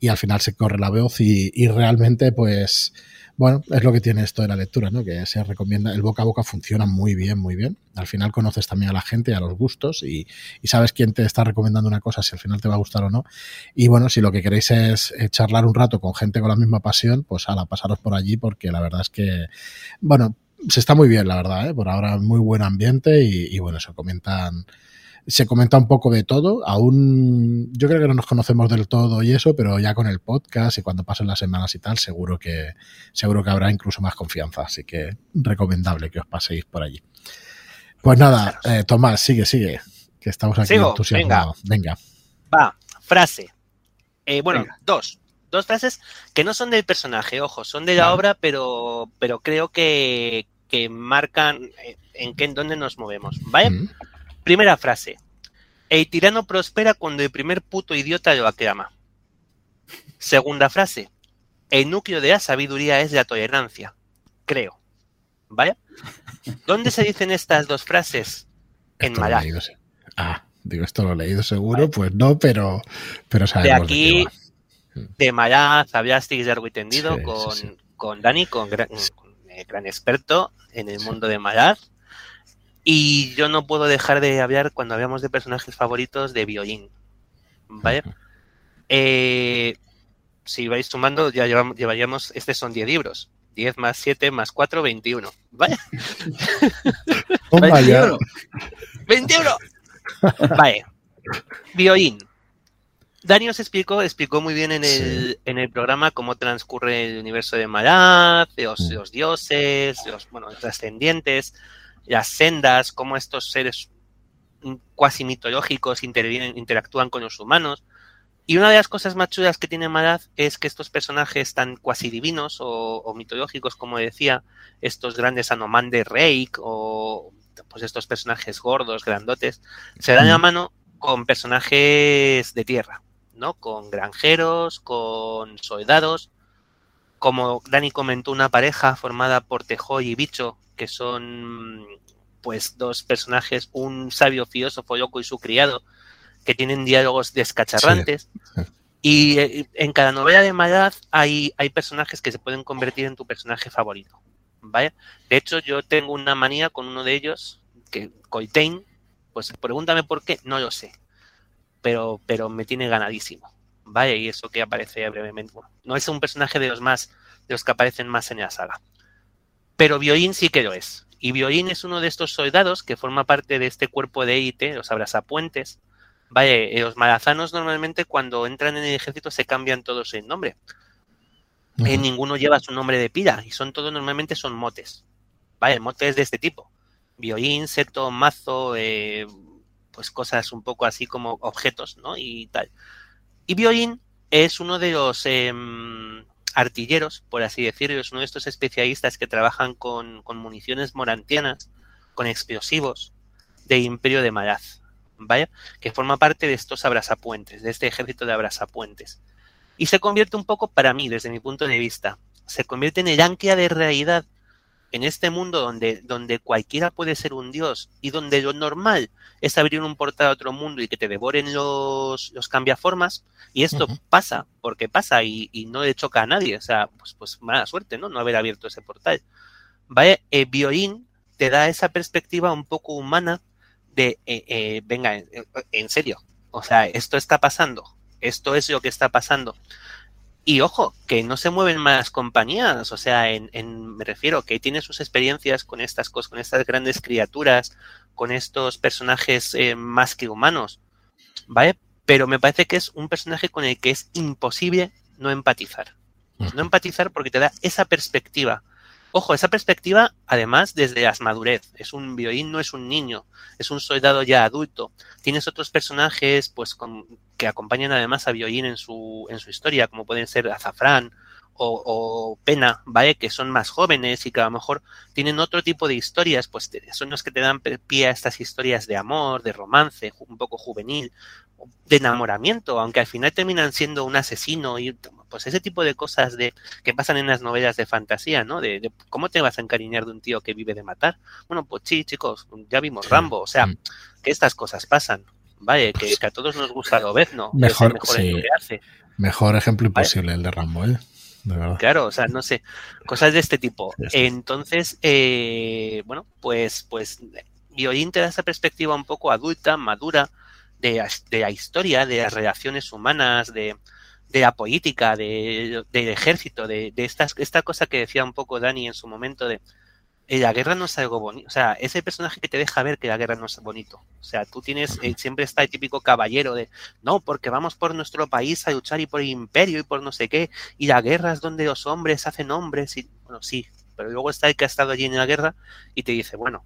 y al final se corre la voz y, y realmente pues bueno, es lo que tiene esto de la lectura, ¿no? Que se recomienda, el boca a boca funciona muy bien, muy bien. Al final conoces también a la gente, a los gustos y, sabes quién te está recomendando una cosa, si al final te va a gustar o no. Y bueno, si lo que queréis es charlar pasar un rato con gente con la misma pasión, pues la pasaros por allí porque la verdad es que, bueno, se está muy bien, la verdad, ¿eh? por ahora muy buen ambiente y, y bueno, se comentan se comenta un poco de todo. Aún yo creo que no nos conocemos del todo y eso, pero ya con el podcast y cuando pasen las semanas y tal, seguro que seguro que habrá incluso más confianza. Así que recomendable que os paséis por allí. Pues nada, eh, Tomás, sigue, sigue, que estamos aquí Sigo, entusiasmados. Venga. Va, frase. Eh, bueno, Venga. dos. Dos frases que no son del personaje, ojo, son de la vale. obra, pero, pero creo que, que marcan en qué, en dónde nos movemos. ¿Vale? Mm. Primera frase. El tirano prospera cuando el primer puto idiota lo aclama. Segunda frase. El núcleo de la sabiduría es la tolerancia. Creo. ¿Vale? ¿Dónde se dicen estas dos frases? En Malaz. Ah, digo, esto lo he leído seguro, ¿Vale? pues no, pero, pero sabemos de aquí, de, de Malaz, hablasteis largo y tendido sí, con, sí, sí. con Dani, con gran, con gran experto en el mundo de Malaz. Y yo no puedo dejar de hablar cuando hablamos de personajes favoritos de violín. ¿Vale? Eh, si vais sumando, ya llevamos, llevaríamos, estos son 10 libros. 10 más 7 más 4, 21. ¿Vale? Oh, 21. 21. Vale. Violín. Dani os explicó, explicó muy bien en el, sí. en el programa cómo transcurre el universo de Malaz, los, uh -huh. los dioses, los, bueno, los trascendientes las sendas, cómo estos seres cuasi mitológicos interactúan con los humanos. Y una de las cosas más chulas que tiene Malaz es que estos personajes tan cuasi divinos o, o mitológicos, como decía, estos grandes Anomander Reik o pues estos personajes gordos, grandotes, se dan a mano con personajes de tierra, ¿no? Con granjeros, con soldados, como Dani comentó, una pareja formada por Tejoy y Bicho, que son pues dos personajes, un sabio filósofo loco y su criado, que tienen diálogos descacharrantes. Sí. Y eh, en cada novela de Malaz hay, hay personajes que se pueden convertir en tu personaje favorito. ¿vale? De hecho, yo tengo una manía con uno de ellos, que Coitain, pues pregúntame por qué, no lo sé. Pero, pero me tiene ganadísimo. ¿Vale? Y eso que aparece brevemente. Bueno, no es un personaje de los más, de los que aparecen más en la saga. Pero Bioin sí que lo es. Y Bioin es uno de estos soldados que forma parte de este cuerpo de élite, los abrazapuentes. Vale, los malazanos normalmente cuando entran en el ejército se cambian todos el nombre. Uh -huh. eh, ninguno lleva su nombre de pira y son todos normalmente son motes. Vale, motes de este tipo. Bioin, seto, mazo, eh, pues cosas un poco así como objetos, ¿no? Y tal. Y Bioin es uno de los eh, artilleros, por así decirlo, es uno de estos especialistas que trabajan con, con municiones morantianas, con explosivos de Imperio de Malaz, ¿vale? Que forma parte de estos abrazapuentes, de este ejército de abrazapuentes. Y se convierte un poco, para mí, desde mi punto de vista, se convierte en el ancla de realidad en este mundo donde, donde cualquiera puede ser un dios y donde lo normal es abrir un portal a otro mundo y que te devoren los, los cambiaformas, y esto uh -huh. pasa, porque pasa y, y, no le choca a nadie, o sea, pues, pues mala suerte, ¿no? No haber abierto ese portal. ¿Vale? Eh, Bioin te da esa perspectiva un poco humana de, eh, eh, venga, en, en serio, o sea, esto está pasando, esto es lo que está pasando. Y ojo, que no se mueven más compañías, o sea, en, en, me refiero que tiene sus experiencias con estas cosas, con estas grandes criaturas, con estos personajes eh, más que humanos, ¿vale? Pero me parece que es un personaje con el que es imposible no empatizar. No empatizar porque te da esa perspectiva. Ojo, esa perspectiva, además, desde las madurez. Es un violín, no es un niño, es un soldado ya adulto. Tienes otros personajes, pues, con, que acompañan además a violín en su, en su historia, como pueden ser Azafrán o, o, Pena, ¿vale? Que son más jóvenes y que a lo mejor tienen otro tipo de historias, pues son los que te dan pie a estas historias de amor, de romance, un poco juvenil, de enamoramiento, aunque al final terminan siendo un asesino y pues ese tipo de cosas de que pasan en las novelas de fantasía, ¿no? De, de cómo te vas a encariñar de un tío que vive de matar. Bueno, pues sí, chicos, ya vimos Rambo, o sea, que estas cosas pasan, vale, que, que a todos nos gusta lo ves, ¿no? Mejor, mejor, sí. hace. mejor ejemplo imposible ¿vale? el de Rambo, ¿eh? De claro, o sea, no sé, cosas de este tipo. Entonces, eh, bueno, pues, pues, Violín te da esa perspectiva un poco adulta, madura, de, de, la historia, de las relaciones humanas, de, de la política, de, del ejército, de, de estas, esta cosa que decía un poco Dani en su momento de la guerra no es algo bonito. O sea, ese personaje que te deja ver que la guerra no es bonito. O sea, tú tienes, eh, siempre está el típico caballero de, no, porque vamos por nuestro país a luchar y por el imperio y por no sé qué, y la guerra es donde los hombres hacen hombres y, bueno, sí, pero luego está el que ha estado allí en la guerra y te dice, bueno,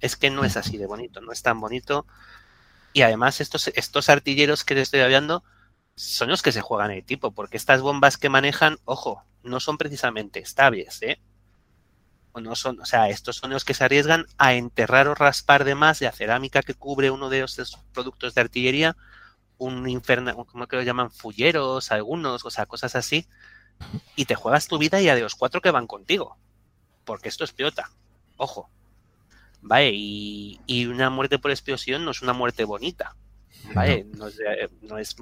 es que no es así de bonito, no es tan bonito. Y además estos, estos artilleros que te estoy hablando son los que se juegan el tipo, porque estas bombas que manejan, ojo, no son precisamente estables, ¿eh? No son, o sea, estos son los que se arriesgan a enterrar o raspar de más la cerámica que cubre uno de esos productos de artillería, un inferno, como que lo llaman fulleros, algunos, o sea, cosas así, y te juegas tu vida y a de los cuatro que van contigo, porque esto es piota, ojo. Vale, y, y una muerte por explosión no es una muerte bonita. ¿Vale? No, es, no, es,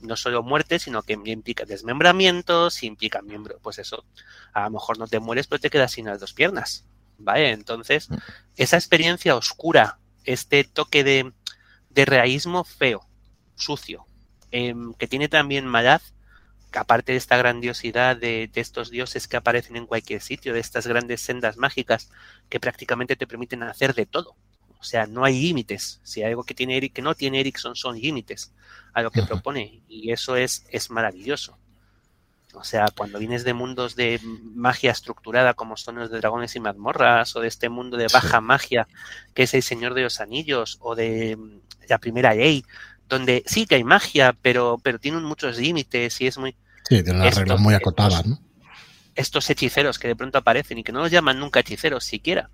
no solo muerte, sino que implica desmembramientos, implica miembro, pues eso, a lo mejor no te mueres, pero te quedas sin las dos piernas, ¿vale? Entonces, esa experiencia oscura, este toque de, de realismo feo, sucio, eh, que tiene también maldad, que aparte de esta grandiosidad de, de, estos dioses que aparecen en cualquier sitio, de estas grandes sendas mágicas que prácticamente te permiten hacer de todo. O sea, no hay límites. Si hay algo que tiene Eric, que no tiene Erickson son límites a lo que propone. Y eso es, es maravilloso. O sea, cuando vienes de mundos de magia estructurada como son los de dragones y mazmorras, o de este mundo de baja magia que es el Señor de los Anillos, o de la primera ley, donde sí que hay magia, pero, pero tienen muchos límites y es muy... Sí, de las reglas muy acotadas, ¿no? Estos hechiceros que de pronto aparecen y que no los llaman nunca hechiceros siquiera,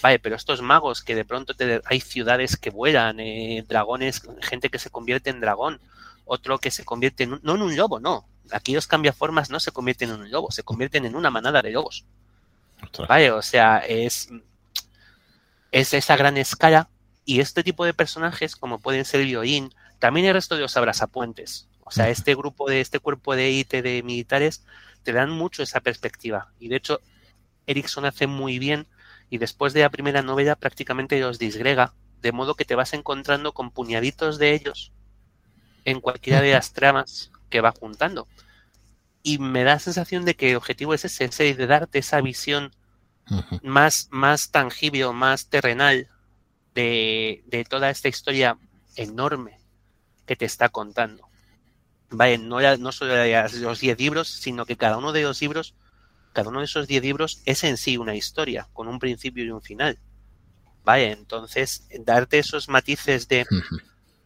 Vale, pero estos magos que de pronto te, hay ciudades que vuelan, eh, dragones, gente que se convierte en dragón, otro que se convierte en un, no en un lobo, no. Aquí los cambiaformas no se convierten en un lobo, se convierten en una manada de lobos. Ostras. Vale, o sea, es, es esa gran escala y este tipo de personajes, como pueden ser Bioin, también el resto de los abrazapuentes. O sea, este grupo de este cuerpo de IT de militares te dan mucho esa perspectiva. Y de hecho, Erickson hace muy bien y después de la primera novela prácticamente los disgrega, de modo que te vas encontrando con puñaditos de ellos en cualquiera de las tramas que va juntando. Y me da la sensación de que el objetivo es ese, ese de darte esa visión uh -huh. más, más tangible más terrenal de, de, toda esta historia enorme que te está contando. Vale, no, no solo los 10 libros, sino que cada uno de los libros cada uno de esos 10 libros es en sí una historia, con un principio y un final. Vale, entonces, darte esos matices de,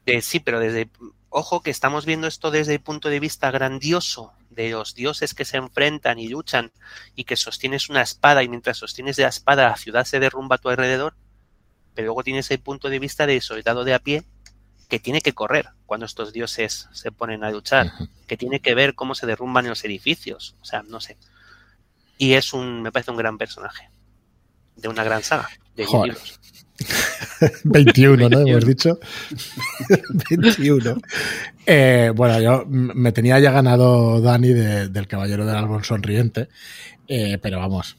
de, sí, pero desde, ojo que estamos viendo esto desde el punto de vista grandioso de los dioses que se enfrentan y luchan y que sostienes una espada y mientras sostienes la espada la ciudad se derrumba a tu alrededor, pero luego tienes el punto de vista del soldado de a pie que tiene que correr cuando estos dioses se ponen a luchar, que tiene que ver cómo se derrumban los edificios, o sea, no sé y es un, me parece un gran personaje de una gran saga de Joder. libros. 21, ¿no? Hemos dicho. 21. Eh, bueno, yo me tenía ya ganado Dani de, del Caballero del Árbol Sonriente, eh, pero vamos,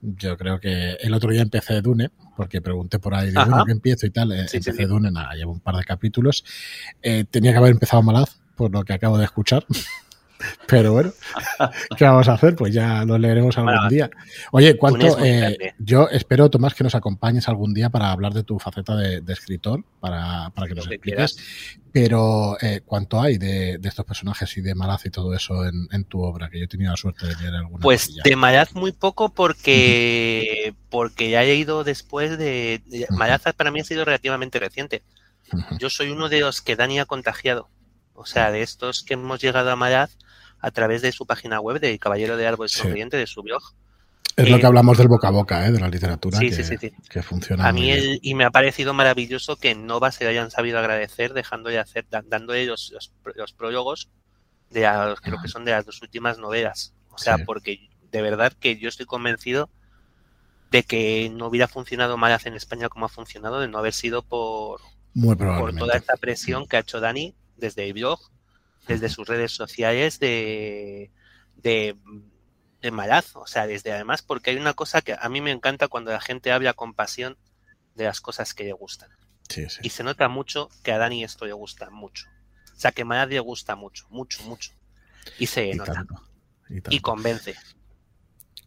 yo creo que el otro día empecé Dune, porque pregunté por ahí, digo, bueno, ¿qué empiezo y tal? Eh, sí, empecé sí, Dune, nada, llevo un par de capítulos. Eh, tenía que haber empezado Malaz, por lo que acabo de escuchar. Pero bueno, ¿qué vamos a hacer? Pues ya lo leeremos algún bueno, día. Oye, ¿cuánto? Eh, yo espero, Tomás, que nos acompañes algún día para hablar de tu faceta de, de escritor, para, para, que nos expliques. Pero, eh, ¿cuánto hay de, de, estos personajes y de Malaz y todo eso en, en, tu obra? Que yo he tenido la suerte de leer alguna. Pues de Malaz muy poco porque, porque ya he ido después de. de Malaz para mí ha sido relativamente reciente. Yo soy uno de los que Dani ha contagiado. O sea, de estos que hemos llegado a Malaz a través de su página web de Caballero de Árbol sí. Sonriente, de su blog. Es eh, lo que hablamos del boca a boca, ¿eh? de la literatura, sí, que, sí, sí, que, funciona. A mí, el, y me ha parecido maravilloso que en Nova se hayan sabido agradecer, dejándole hacer, dándole los, los, los prólogos de a, creo que son de las dos últimas novelas. O sea, porque de verdad que yo estoy convencido de que no hubiera funcionado Malaz en España como ha funcionado, de no haber sido por, por toda esta presión que ha hecho Dani desde el blog desde sus redes sociales de, de, de Malaz. O sea, desde además, porque hay una cosa que a mí me encanta cuando la gente habla con pasión de las cosas que le gustan. Sí, sí. Y se nota mucho que a Dani esto le gusta mucho. O sea, que a Malaz le gusta mucho, mucho, mucho. Y se nota. y convence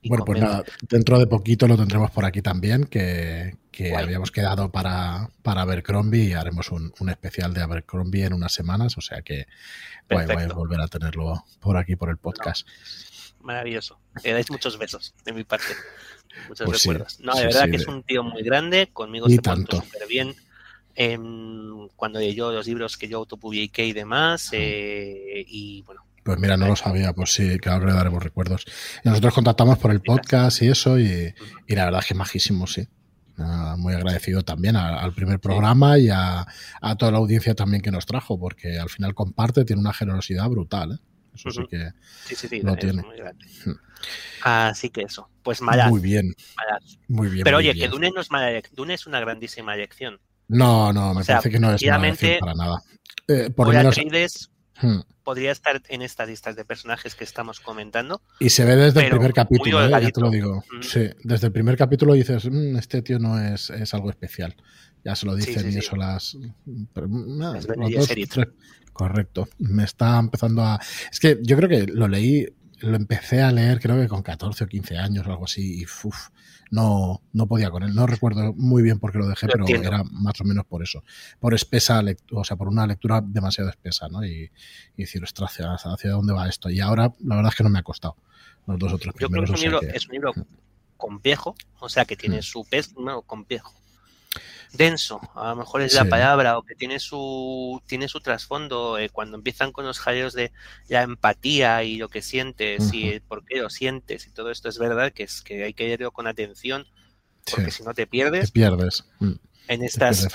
bueno, pues nada, dentro de poquito lo tendremos por aquí también, que, habíamos quedado para, para Abercrombie y haremos un, especial de Abercrombie en unas semanas, o sea que voy, a volver a tenerlo por aquí, por el podcast. Maravilloso. Le dais muchos besos de mi parte. Muchos pues recuerdos. no, de verdad que es un tío muy grande, conmigo se portó súper bien. cuando leyó los libros que yo autopubliqué y demás, eh, y bueno, pues mira, no lo sabía, pues sí, que ahora le daremos recuerdos. Y nosotros contactamos por el podcast y eso, y, la verdad es que majísimo, sí. muy agradecido también al primer programa y a, toda la audiencia también que nos trajo, porque al final comparte, tiene una generosidad brutal. ¿eh? Eso sí que sí, sí, sí, lo tiene. Hmm. Así que eso, pues Malaz. Muy bien. Muy bien. Pero oye, que Dune no es mala, Dune es una grandísima elección. No, no, me parece que no es mala elección para nada. Eh, por menos, Hmm. podría estar en estas listas de personajes que estamos comentando. Y se ve desde el primer capítulo, ¿eh? ya te lo digo. Sí, desde el primer capítulo dices, mm, este tío no es, es, algo especial. Ya se lo dicen y eso las... correcto. Me está empezando a... Es que yo creo que lo leí, lo empecé a leer creo que con 14 o 15 años o algo así y uf, no, no podía con él. No recuerdo muy bien por qué lo dejé, pero era más o menos por eso. Por espesa, o sea, por una lectura demasiado espesa, ¿no? Y, y decir, ostras, ¿hacia, dónde va esto? Y ahora, la verdad es que no me ha costado los dos otros Yo creo que es un, libro, es un libro complejo, o sea, que tiene mm. su peso, no, complejo denso, a lo mejor es la palabra, o que tiene su, tiene su trasfondo eh, cuando empiezan con los jaleos de la empatía y lo que sientes y por qué lo sientes y todo esto es verdad que es que hay que leerlo con atención porque si no te pierdes. pierdes. Mm. En estas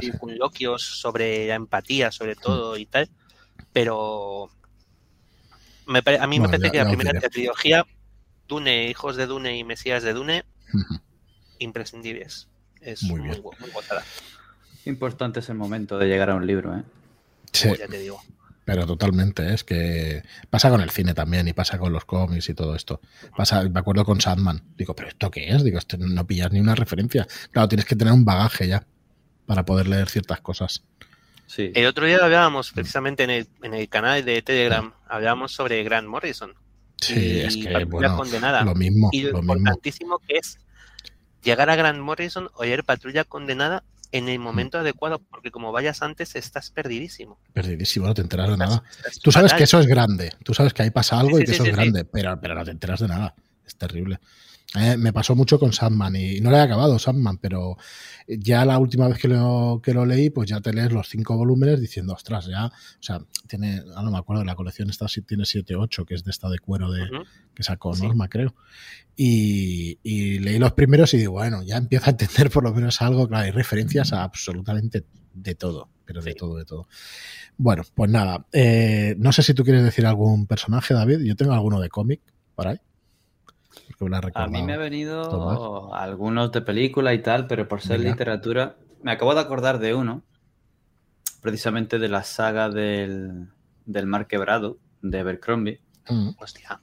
circunloquios sobre la empatía, sobre todo y tal, pero a mí me parece que la primera trilogía, Dune, Hijos de Dune y Mesías de Dune, imprescindibles es muy, muy, Importante es el momento de llegar a un libro, ¿eh? Sí. ya te digo. Pero totalmente, ¿eh? es que pasa con el cine también y pasa con los cómics y todo esto. Pasa, me acuerdo con Sandman. Digo, ¿pero esto qué es? Digo, no pillas ni una referencia. Claro, tienes que tener un bagaje ya para poder leer ciertas cosas. Sí. El otro día hablábamos precisamente en el, en el canal de Telegram, hablábamos sobre Grant Morrison. Sí, es que bueno, condenada. lo mismo. Y lo, importantísimo que es llegar a Grand Morrison o ir patrulla condenada en el momento adecuado, porque como vayas antes estás perdidísimo. Perdidísimo, no te enteras de nada. Tú sabes que eso es grande, tú sabes que ahí pasa algo y que eso es grande, pero, pero no te enteras de nada. Es terrible. Eh, me pasó mucho con Sandman y no le he acabado Sandman, pero ya la última vez que lo, que lo leí, pues ya te lees los cinco volúmenes diciendo, ostras, ya, o sea, tiene, ah, no me acuerdo, la colección esta tiene 7 8, que es de esta de cuero de, que sacó Norma, creo. Y, leí los primeros y digo, bueno, ya empiezo a entender por lo menos algo, claro, hay referencias a absolutamente de todo, pero de todo, de todo. Bueno, pues nada, eh, no sé si tú quieres decir algún personaje, David, yo tengo alguno de cómic por ahí. A mí me ha venido algunos de película y tal, pero por ser literatura, me acabo de acordar de uno, precisamente de la saga del, del Mar Quebrado, de Abercrombie. Mm. Hostia.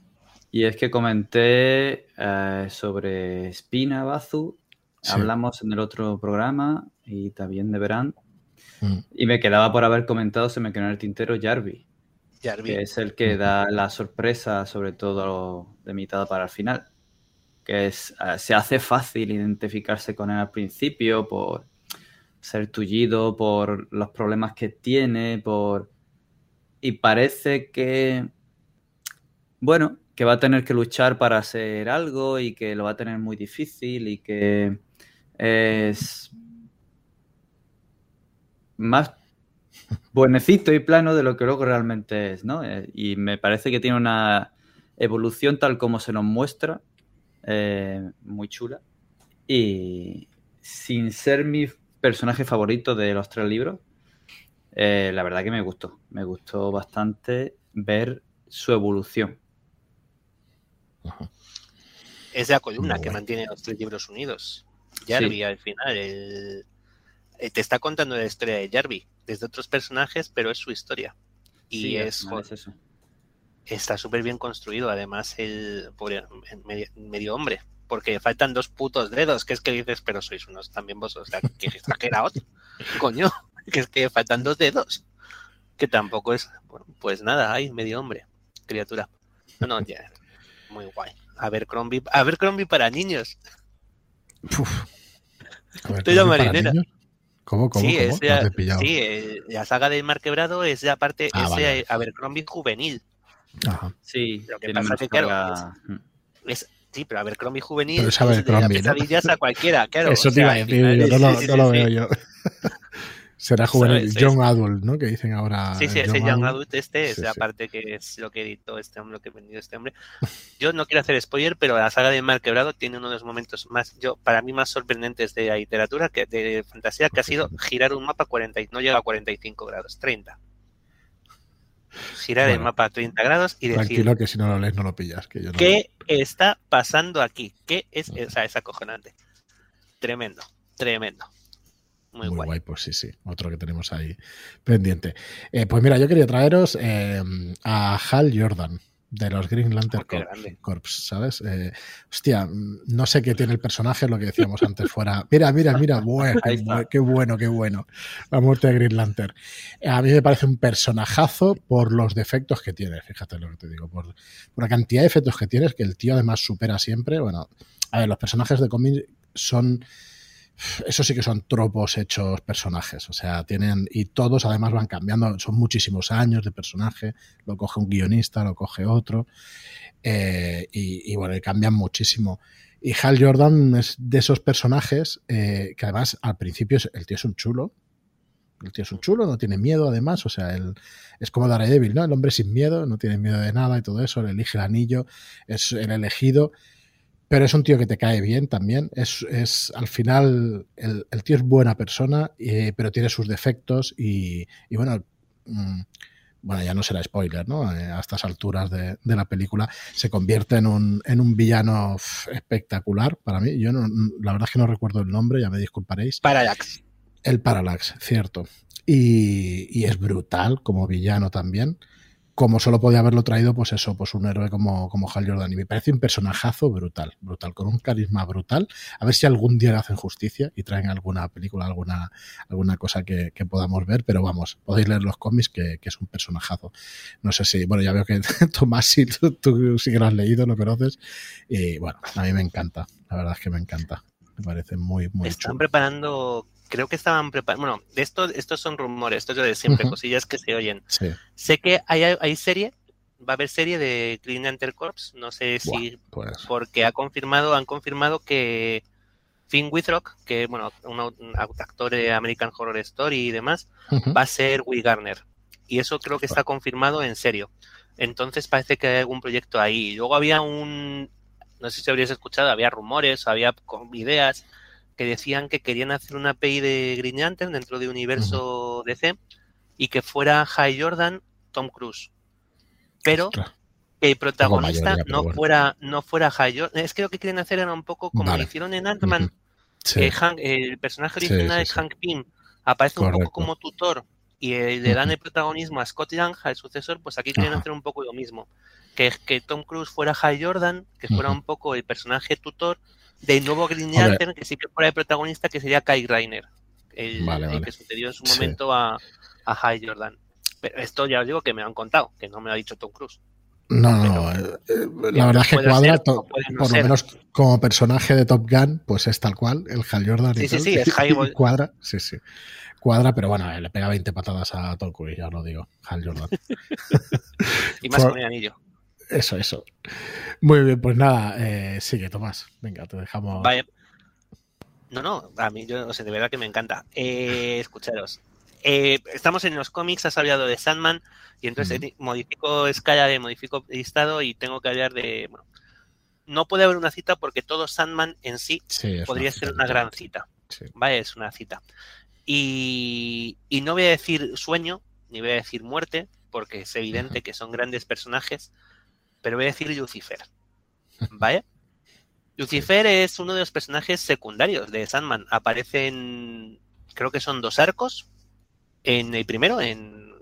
Y es que comenté eh, sobre Espina Bazu, hablamos en el otro programa y también de Verán. Mm. Y me quedaba por haber comentado, se me quedó en el tintero Jarvis. Que es el que da la sorpresa, sobre todo de mitad para el final. Que es, eh, se hace fácil identificarse con él al principio por ser tullido, por los problemas que tiene, por... Y parece que, bueno, que va a tener que luchar para hacer algo y que lo va a tener muy difícil y que es más buenecito y plano de lo que luego realmente es, ¿no? Eh, y me parece que tiene una evolución tal como se nos muestra eh, muy chula. Y sin ser mi personaje favorito de los tres libros, eh, la verdad que me gustó. Me gustó bastante ver su evolución. Es la columna que mantiene los tres libros unidos. Jarvis al final eh, te está contando la historia de Jarvis desde otros personajes, pero es su historia. Y es, es eso está súper bien construido. Además, el pobre medio, hombre, porque faltan dos putos dedos, que es que dices, pero sois unos también vos, o sea, que exagerados, coño, que es que faltan dos dedos, que tampoco es, bueno, pues nada, hay medio hombre. criatura. No, no, ya, muy guay. A ver, Crombie, a ver, Crombie para niños. Estoy marinera. ¿Cómo, cómo, sí, cómo? Es ya, sí eh, la saga del Mar Quebrado es ya parte, ah, es vale. Abercrombie juvenil. Ajá. Sí, lo que pasa es que, claro, es, es, sí, pero Abercrombie juvenil pero es Abercrombie, es de pesadillas ¿no? a cualquiera, claro. Eso te iba a decir, no, lo, no lo veo yo. Será juvenil, Young Adult, ¿no? Que dicen ahora. Sí, sí, ese Young Adult este es sí, la sí. parte que es lo que editó este hombre, lo que ha vendido este hombre. Yo no quiero hacer spoiler, pero la saga de Mar Quebrado tiene uno de los momentos más, yo, para mí más sorprendentes de la literatura, que de fantasía, que ha sido girar un mapa 40, no llega a 45 grados, 30. Girar bueno, el mapa a 30 grados y decir. Tranquilo que si no lo lees no lo pillas. Que yo no ¿Qué está pasando aquí? ¿Qué es? O sea, es acojonante. Tremendo, tremendo. Muy, Muy guay. guay. pues sí, sí, otro que tenemos ahí pendiente. Eh, pues mira, yo quería traeros eh, a Hal Jordan de los Green Lantern Oh, Corps, Corps, ¿sabes? Eh, hostia, no sé qué tiene el personaje, lo que decíamos antes fuera. Mira, mira, mira, bueno, qué bueno, qué bueno. La muerte de Green Lantern. A mí me parece un personajazo por los defectos que tiene, fíjate lo que te digo, por, por la cantidad de efectos que tienes, que el tío además supera siempre. Bueno, a ver, los personajes de cómic son eso sí que son tropos hechos personajes, o sea, tienen, y todos además van cambiando, son muchísimos años de personaje, lo coge un guionista, lo coge otro, eh, y, bueno, cambian muchísimo. Y Hal Jordan es de esos personajes eh, que además al principio el tío es un chulo, el tío es un chulo, no tiene miedo además, o sea, él es como Daredevil, ¿no? El hombre sin miedo, no tiene miedo de nada y todo eso, le elige el anillo, es el elegido, pero es un tío que te cae bien también. Es, es al final, el, el, tío es buena persona, eh, pero tiene sus defectos y, y bueno, mmm, bueno, ya no será spoiler, ¿no? Eh, a estas alturas de, de, la película se convierte en un, en un villano espectacular para mí. Yo no, la verdad es que no recuerdo el nombre, ya me disculparéis. Parallax. El Parallax, cierto. Y, y es brutal como villano también como solo podía haberlo traído, pues eso, pues un héroe como, como Hal Jordan. Y me parece un personajazo brutal, brutal, con un carisma brutal. A ver si algún día le hacen justicia y traen alguna película, alguna, alguna cosa que, que podamos ver, pero vamos, podéis leer los cómics que, que, es un personajazo. No sé si, bueno, ya veo que Tomás, si tú, tú sí que lo has leído, lo conoces. Y bueno, a mí me encanta, la verdad es que me encanta. Me parece muy, muy Están chulo. preparando creo que estaban preparando, bueno, de esto, estos son rumores, esto es de siempre, uh -huh. cosillas que se oyen. Sí. Sé que hay, hay, serie, va a haber serie de Green Lantern Corps, no sé si, porque ha confirmado, han confirmado que Finn Withrock, que bueno, un, un actor de American Horror Story y demás, uh -huh. va a ser Will Garner. Y eso creo que está confirmado en serio. Entonces parece que hay algún proyecto ahí. Luego había un, no sé si habrías escuchado, había rumores, había ideas que decían que querían hacer una API de Green Lantern dentro de universo uh -huh. DC y que fuera High Jordan Tom Cruise. Pero Ostras. que el protagonista mayoría, no bueno. fuera no fuera High Jordan. Es que lo que quieren hacer era un poco como vale. lo hicieron en Ant-Man. Uh -huh. sí. eh, el personaje original sí, sí, es Hank Pym. Aparece Correcto. un poco como tutor y eh, le dan el protagonismo a Scott Lang, el sucesor, pues aquí quieren hacer un poco lo mismo. Que, que Tom Cruise fuera High Jordan, que fuera un poco el personaje tutor del nuevo Green Lantern, que sí que fuera el protagonista, que sería Kai Reiner, el, vale, vale. el, que sucedió en su momento sí. a, a High Jordan. Pero esto ya os digo que me lo han contado, que no me lo ha dicho Tom Cruise. No, no, eh, la verdad es que cuadra, ser, por no lo menos como personaje de Top Gun, pues es tal cual, el Hal Jordan. Sí, sí, sí, es High Cuadra, sí, sí. Cuadra, pero bueno, le pega 20 patadas a Tom Cruise, ya os lo digo, Hal Jordan. y más con el anillo. Eso, eso. Muy bien, pues nada, eh, sigue, Tomás. Venga, te dejamos. Vaya. No, no, a mí yo, o sea, de verdad que me encanta. Eh, escucharos. Eh, estamos en los cómics, has hablado de Sandman, y entonces uh -huh. modifico escala de modifico listado y tengo que hablar de. Bueno, no puede haber una cita porque todo Sandman en sí, sí podría una ser una gran cita. Sí. Vale, es una cita. Y, y no voy a decir sueño, ni voy a decir muerte, porque es evidente uh -huh. que son grandes personajes pero voy a decir Lucifer. ¿Vale? Lucifer es uno de los personajes secundarios de Sandman. Aparece en. Creo que son dos arcos. En el primero, en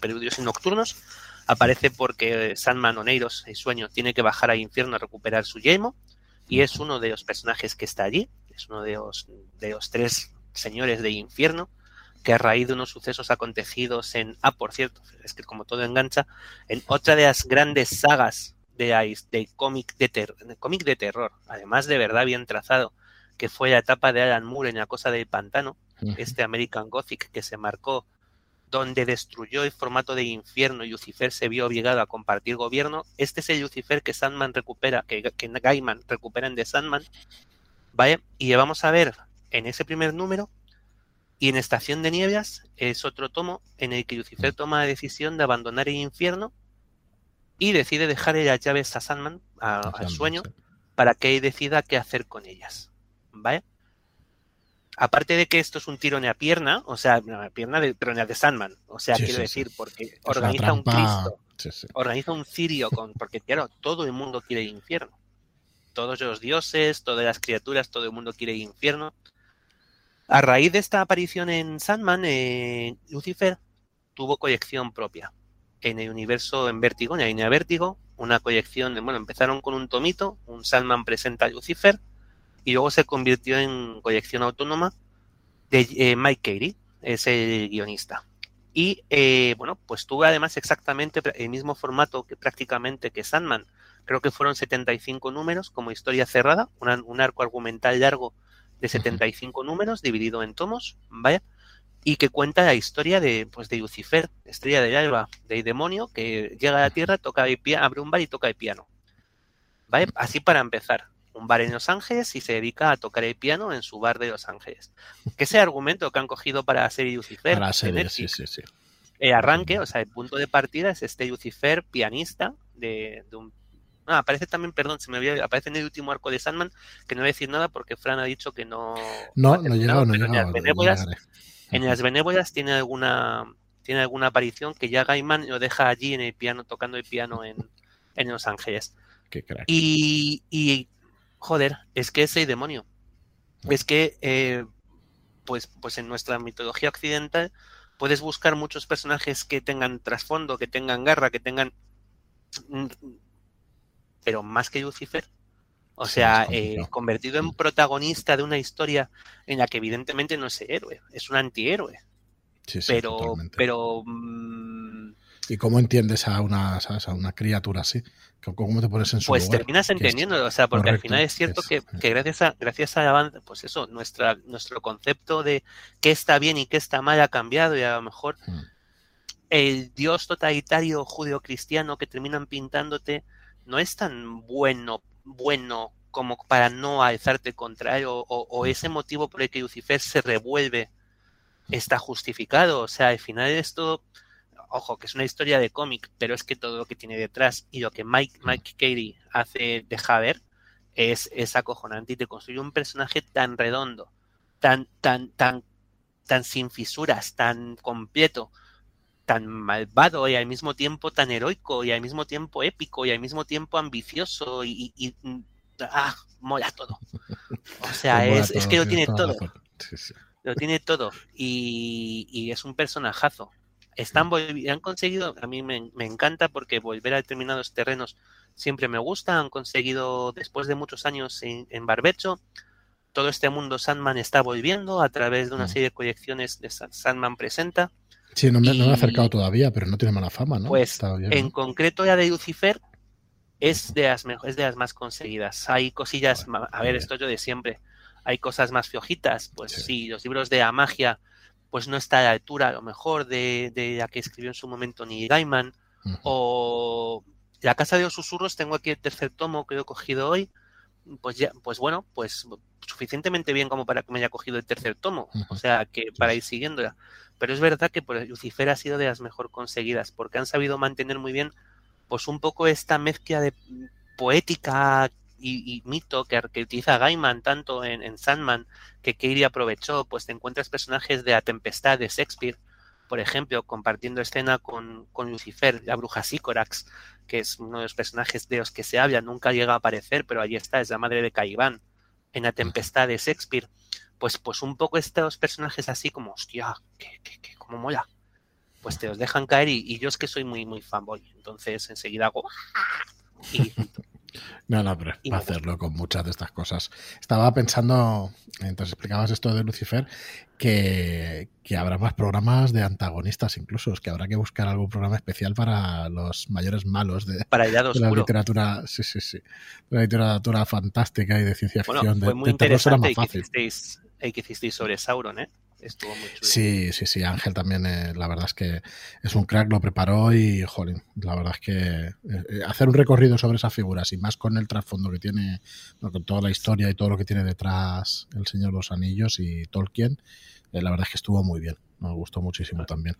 Periodos Nocturnos, aparece porque Sandman Oneiros, el sueño, tiene que bajar al infierno a recuperar su yelmo. Y es uno de los personajes que está allí. Es uno de los, de los tres señores de infierno. Que a raíz de unos sucesos acontecidos en, ah, por cierto, es que como todo engancha, en otra de las grandes sagas de, de cómic de, de, cómic de terror, además de verdad bien trazado, que fue la etapa de Alan Moore en La Cosa del Pantano, este American Gothic que se marcó, donde destruyó el formato de infierno y Lucifer se vio obligado a compartir gobierno. Este es el Lucifer que Sandman recupera, que, que Gaiman recupera en The Sandman, ¿vale? Y vamos a ver en ese primer número y en Estación de Nieblas es otro tomo en el que Lucifer toma la decisión de abandonar el infierno y decide dejarle las llaves a Sandman, al sueño, para que él decida qué hacer con ellas. ¿Vale? Aparte de que esto es un tiro en la pierna, o sea, la pierna de, pero en la de Sandman, o sea, quiero decir, porque organiza un Cristo, organiza un cirio, con, porque claro, todo el mundo quiere el infierno. Todos los dioses, todas las criaturas, todo el mundo quiere el infierno. A raíz de esta aparición en Sandman, eh, Lucifer tuvo colección propia en el universo en Vértigo, en la línea Vértigo, una colección, de, bueno, empezaron con un tomito, un Sandman presenta a Lucifer, y luego se convirtió en colección autónoma de eh, Mike Carey, es el guionista. Y eh, bueno, pues tuve además exactamente el mismo formato que prácticamente que Sandman. Creo que fueron 75 números como historia cerrada, un arco argumental largo de 75 números dividido en tomos, ¿vale? Y que cuenta la historia de, pues, de Lucifer, estrella del alba, del demonio, que llega a la Tierra, toca el piano, abre un bar y toca el piano. ¿Vale? Así para empezar un bar en Los Ángeles y se dedica a tocar el piano en su bar de Los Ángeles. Que ese argumento que han cogido para la serie Lucifer. Para la serie, sí, sí, sí. El arranque, o sea, el punto de partida es este Lucifer pianista de, un Ah, aparece también, perdón, se me había, aparece en el último arco de Sandman, que no voy a decir nada porque Fran ha dicho que no. No, no, llegado, no llegado. En las benévolas, tiene alguna tiene alguna aparición que ya Gaiman lo deja allí en el piano, tocando el piano en, en Los Ángeles. Qué crack. Y, y joder, es que ese demonio. Es que, eh, pues, pues en nuestra mitología occidental puedes buscar muchos personajes que tengan trasfondo, que tengan garra, que tengan... Pero más que Lucifer. O sea, eh, convertido en protagonista de una historia en la que evidentemente no es héroe, es un antihéroe. Sí, sí, pero, pero mm, ¿Y cómo entiendes a una, a una criatura así? ¿Cómo te pones en su Pues terminas entendiendo, o sea, porque al final es cierto que, gracias a gracias a avance, pues eso, nuestra, nuestro concepto de qué está bien y qué está mal ha cambiado y a lo mejor hmm. el dios totalitario judeo-cristiano que terminan pintándote no es tan bueno, bueno como para no alzarte contra él o, o ese motivo por el que Lucifer se revuelve está justificado, o sea, al final es todo ojo, que es una historia de cómic, pero es que todo lo que tiene detrás y lo que Mike. Mike Carey hace deja ver es, es acojonante y te construye un personaje tan redondo, tan, tan, tan, tan sin fisuras, tan completo, tan malvado y al mismo tiempo tan heroico y al mismo tiempo épico y al mismo tiempo ambicioso y, ah, mola todo. O sea, es, es, que lo tiene todo. Lo tiene todo y, y es un personajazo. Están han conseguido, a mí me, encanta porque volver a determinados terrenos siempre me gusta. Han conseguido, después de muchos años en, Barbecho, todo este mundo Sandman está volviendo a través de una mm. serie de colecciones de Sandman Presenta. Sí, no me, he acercado todavía, pero no tiene mala fama, ¿no? Pues en concreto la de Lucifer es de las es de las más conseguidas. Hay cosillas, a ver, esto yo de siempre. Hay cosas más fiojitas, pues sí los libros de la magia pues no está a la altura a lo mejor de, de la que escribió en su momento Neil Gaiman. O La Casa de los Susurros, tengo aquí el tercer tomo que he cogido hoy. Pues ya, pues bueno, pues suficientemente bien como para que me haya cogido el tercer tomo. O sea, que para ir siguiéndola. Pero es verdad que pues, Lucifer ha sido de las mejor conseguidas, porque han sabido mantener muy bien, pues un poco esta mezcla de poética y, mito que, utiliza Gaiman tanto en, Sandman que Katie aprovechó, pues te encuentras personajes de La Tempestad de Shakespeare, por ejemplo, compartiendo escena con, con Lucifer, la bruja Sícorax, que es uno de los personajes de los que se habla, nunca llega a aparecer, pero allí está, es la madre de Caiván, en La Tempestad de Shakespeare. Pues, pues un poco estos personajes así como, hostia, que, que, que como mola. Pues te los dejan caer y, yo es que soy muy, muy fanboy. Entonces enseguida hago... Y No, no, pero va a hacerlo con muchas de estas cosas. Estaba pensando, mientras explicabas esto de Lucifer, que, habrá más programas de antagonistas incluso, es que habrá que buscar algún programa especial para los mayores malos de, para la literatura, sí, sí, sí, la literatura fantástica y de ciencia ficción. fue muy interesante el que hicisteis sobre Sauron, ¿eh? Estuvo muy chulo. Sí, sí, sí. Ángel también, eh, la verdad es que es un crack, lo preparó y, jolín, la verdad es que eh, eh, hacer un recorrido sobre esas figuras y más con el trasfondo que tiene, con toda la historia y todo lo que tiene detrás El Señor de los Anillos y Tolkien, la verdad es que estuvo muy bien. Nos gustó muchísimo también.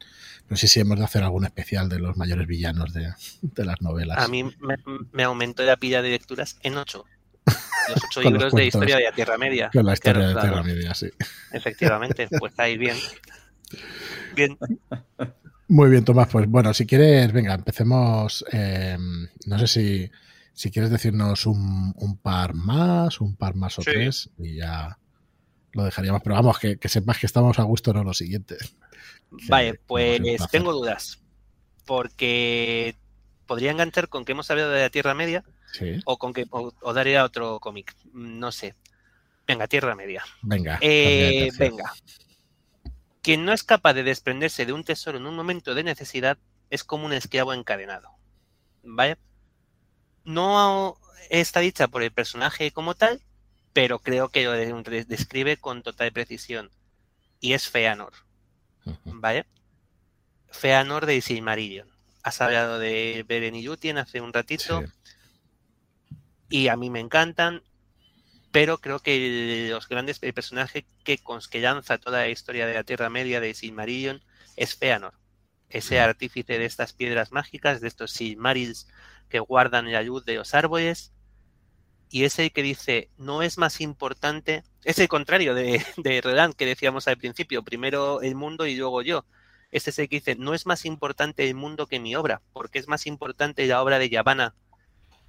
Pero sí, sí, hemos de hacer algún especial de los mayores villanos de, las novelas. A mí me, me aumentó la pila de lecturas en ocho los ocho libros de historia de la Tierra Media. Con la historia de la Tierra Media, sí. Efectivamente, pues ahí bien. Bien. Muy bien, Tomás. Pues bueno, si quieres, venga, empecemos. Eh, no sé si, si quieres decirnos un, un, par más, un par más o tres, y ya lo dejaríamos. Pero vamos, que, que, sepas que estamos a gusto en lo siguiente. Vale, pues tengo dudas. Porque podría enganchar con que hemos hablado de la Tierra Media o con que o, daría otro cómic. No sé. Venga, Tierra Media. Venga. Eh, venga. Quien no es capaz de desprenderse de un tesoro en un momento de necesidad es como un esclavo encadenado. ¿Vale? No está dicha por el personaje como tal, pero creo que lo describe con total precisión. Y es Feanor. ¿Vale? Feanor de Silmarillion has hablado de Beren y Lúthien hace un ratito. Y a mí me encantan, pero creo que los grandes personajes que, que lanza toda la historia de la Tierra Media de Silmarillion es Feanor, ese artífice de estas piedras mágicas, de estos Silmarils que guardan la luz de los árboles, y es el que dice, no es más importante, es el contrario de, de Redan que decíamos al principio, primero el mundo y luego yo. Este es el que dice, no es más importante el mundo que mi obra, porque es más importante la obra de Yavanna,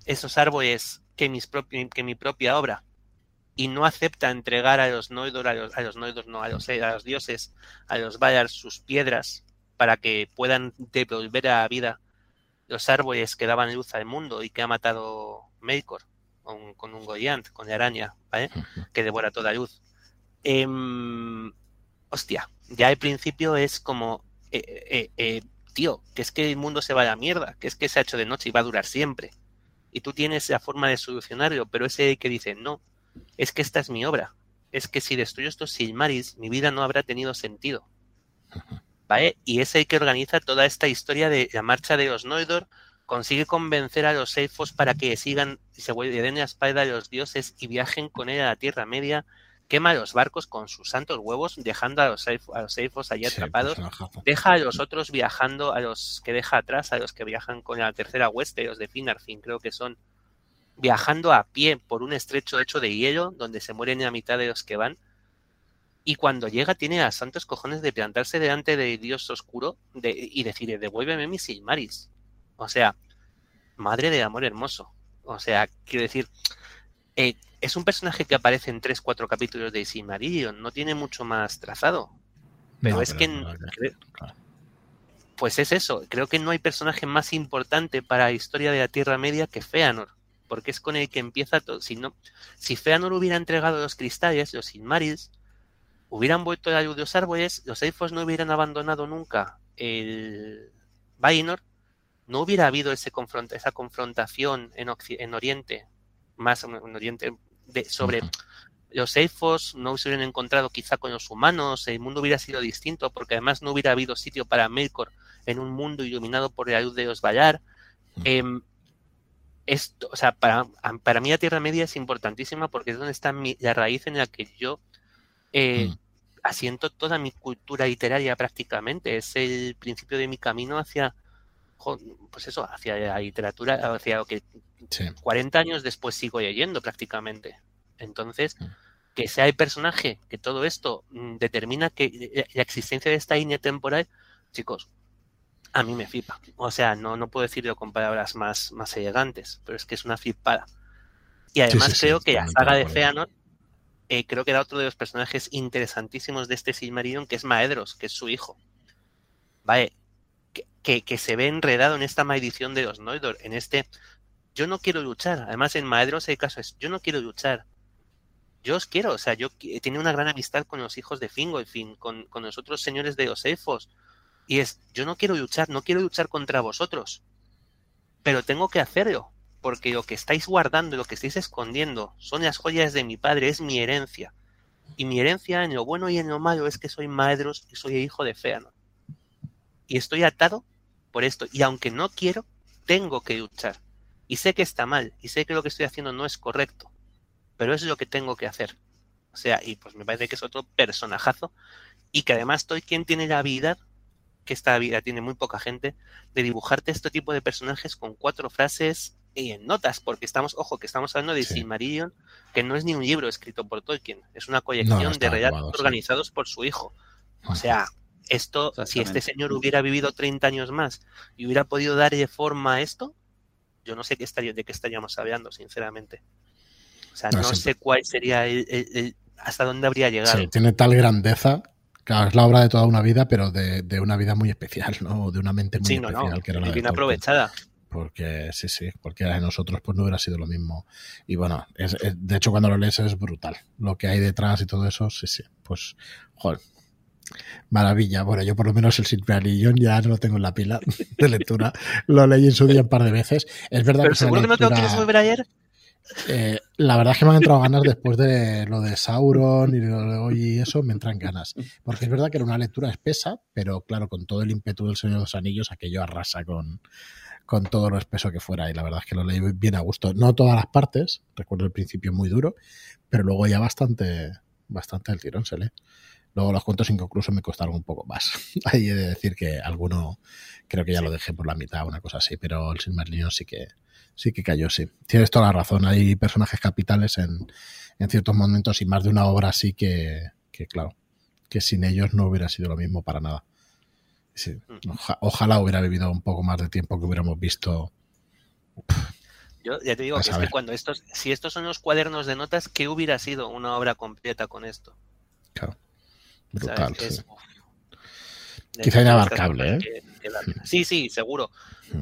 esos árboles, que, mis que mi propia obra. Y no acepta entregar a los Noidor, a los, a los Noidor, no, a los, a los dioses, a los Valar sus piedras, para que puedan devolver a la vida los árboles que daban luz al mundo y que ha matado Melkor con, con un Goyant, con la araña, ¿vale? Que devora toda luz. Em, hostia, ya al principio es como eh, eh, eh, tío, que es que el mundo se va a la mierda, que es que se ha hecho de noche y va a durar siempre. Y tú tienes la forma de solucionarlo, pero ese que dice, no, es que esta es mi obra. Es que si destruyo estos Silmarils, mi vida no habrá tenido sentido. ¿Vale? Y es el que organiza toda esta historia de la marcha de los Noidor, consigue convencer a los elfos para que sigan, se den la espalda a los dioses y viajen con él a la Tierra Media quema los barcos con sus santos huevos, dejando a los, a los elfos allí atrapados, deja a los otros viajando, a los que deja atrás, a los que viajan con la tercera hueste, los de Finarfin, creo que son, viajando a pie por un estrecho hecho de hielo, donde se mueren a mitad de los que van, y cuando llega tiene a santos cojones de plantarse delante de Dios oscuro de, y decir, devuélveme mis Silmaris. O sea, madre de amor hermoso. O sea, quiero decir, eh, es un personaje que aparece en 3-4 capítulos de Silmarillion, no tiene mucho más trazado. Pero es que. Pues es eso, creo que no hay personaje más importante para la historia de la Tierra Media que Feanor, porque es con el que empieza todo. Si, no, si Feanor hubiera entregado los cristales, los Silmarils, hubieran vuelto a la luz de los árboles, los elfos no hubieran abandonado nunca el Vainor, no hubiera habido ese esa confrontación en, en Oriente, más en Oriente, sobre los elfos no se hubieran encontrado quizá con los humanos, el mundo hubiera sido distinto porque además no hubiera habido sitio para Melkor en un mundo iluminado por la luz de los Valar. Em, esto, o sea, para, para mí la Tierra Media es importantísima porque es donde está la raíz en la que yo eh, asiento toda mi cultura literaria prácticamente. Es el principio de mi camino hacia, pues eso, hacia la literatura, hacia lo que 40 años después sigo leyendo prácticamente. Entonces, mm. que sea el personaje, que todo esto mm, determina que la existencia de esta línea temporal, chicos, a mí me flipa. O sea, no, no puedo decirlo con palabras más, más elegantes, pero es que es una flipada. Y además creo que la saga de Feanor, eh, creo que era otro de los personajes interesantísimos de este Silmarillion, que es Maedros, que es su hijo. Vale, que, se ve enredado en esta maldición de los Noidor, en este yo no quiero luchar. Además, en Maedros hay casos, yo no quiero luchar. Yo os quiero, o sea, yo tiene una gran amistad con los hijos de Fingolfin, con, con los otros señores de los elfos. Y es, yo no quiero luchar, no quiero luchar contra vosotros. Pero tengo que hacerlo, porque lo que estáis guardando, lo que estáis escondiendo, son las joyas de mi padre, es mi herencia. Y mi herencia en lo bueno y en lo malo es que soy Maedros y soy hijo de Feanor. Y estoy atado por esto. Y aunque no quiero, tengo que luchar. Y sé que está mal, y sé que lo que estoy haciendo no es correcto, pero es lo que tengo que hacer. O sea, y pues me parece que es otro personajazo, y que además quien tiene la habilidad, que esta vida tiene muy poca gente, de dibujarte este tipo de personajes con cuatro frases y en notas, porque estamos, ojo, que estamos hablando de sí. que no es ni un libro escrito por Tolkien, es una colección de relatos organizados por su hijo. O sea, esto, si este señor hubiera vivido 30 años más y hubiera podido darle forma a esto, yo no sé qué estaría, de qué estaríamos hablando, sinceramente. O sea, no, sé cuál sería el, hasta dónde habría llegado. Sí, tiene tal grandeza. Claro, es la obra de toda una vida, pero de, de una vida muy especial, ¿no? De una mente muy sí, especial no, que era la bien aprovechada. Porque sí, sí, cualquiera de nosotros pues no hubiera sido lo mismo. Y bueno, es, es, de hecho cuando lo lees es brutal. Lo que hay detrás y todo eso, sí, sí. Pues, joder, Maravilla. Bueno, yo por lo menos el Silmarillion ya no lo tengo en la pila de lectura. lo leí en su día un par de veces. Es verdad ¿Pero que seguro lectura, que no te lo quieres volver ayer? Eh, la verdad es que me han entrado ganas después de lo de Sauron y, lo, y eso, me entran ganas. Porque es verdad que era una lectura espesa, pero claro, con todo el ímpetu del Señor de los Anillos, aquello arrasa con, con todo lo espeso que fuera. Y la verdad es que lo leí bien a gusto. No todas las partes, recuerdo el principio muy duro, pero luego ya bastante, bastante el tirón se lee. Luego los cuentos inconclusos me costaron un poco más. Ahí he de decir que alguno creo que ya lo dejé por la mitad, una cosa así, pero el Silmarillion sí que sí que cayó, sí. Tienes toda la razón. Hay personajes capitales en, en ciertos momentos y más de una obra así que, que, claro, que sin ellos no hubiera sido lo mismo para nada. Sí. Oja, ojalá hubiera vivido un poco más de tiempo que hubiéramos visto. Yo ya te digo que, es que cuando estos, si estos son los cuadernos de notas, ¿qué hubiera sido una obra completa con esto? Claro. Brutal. Sí. Es, Quizá inabarcable, ¿eh? Sí, sí, seguro.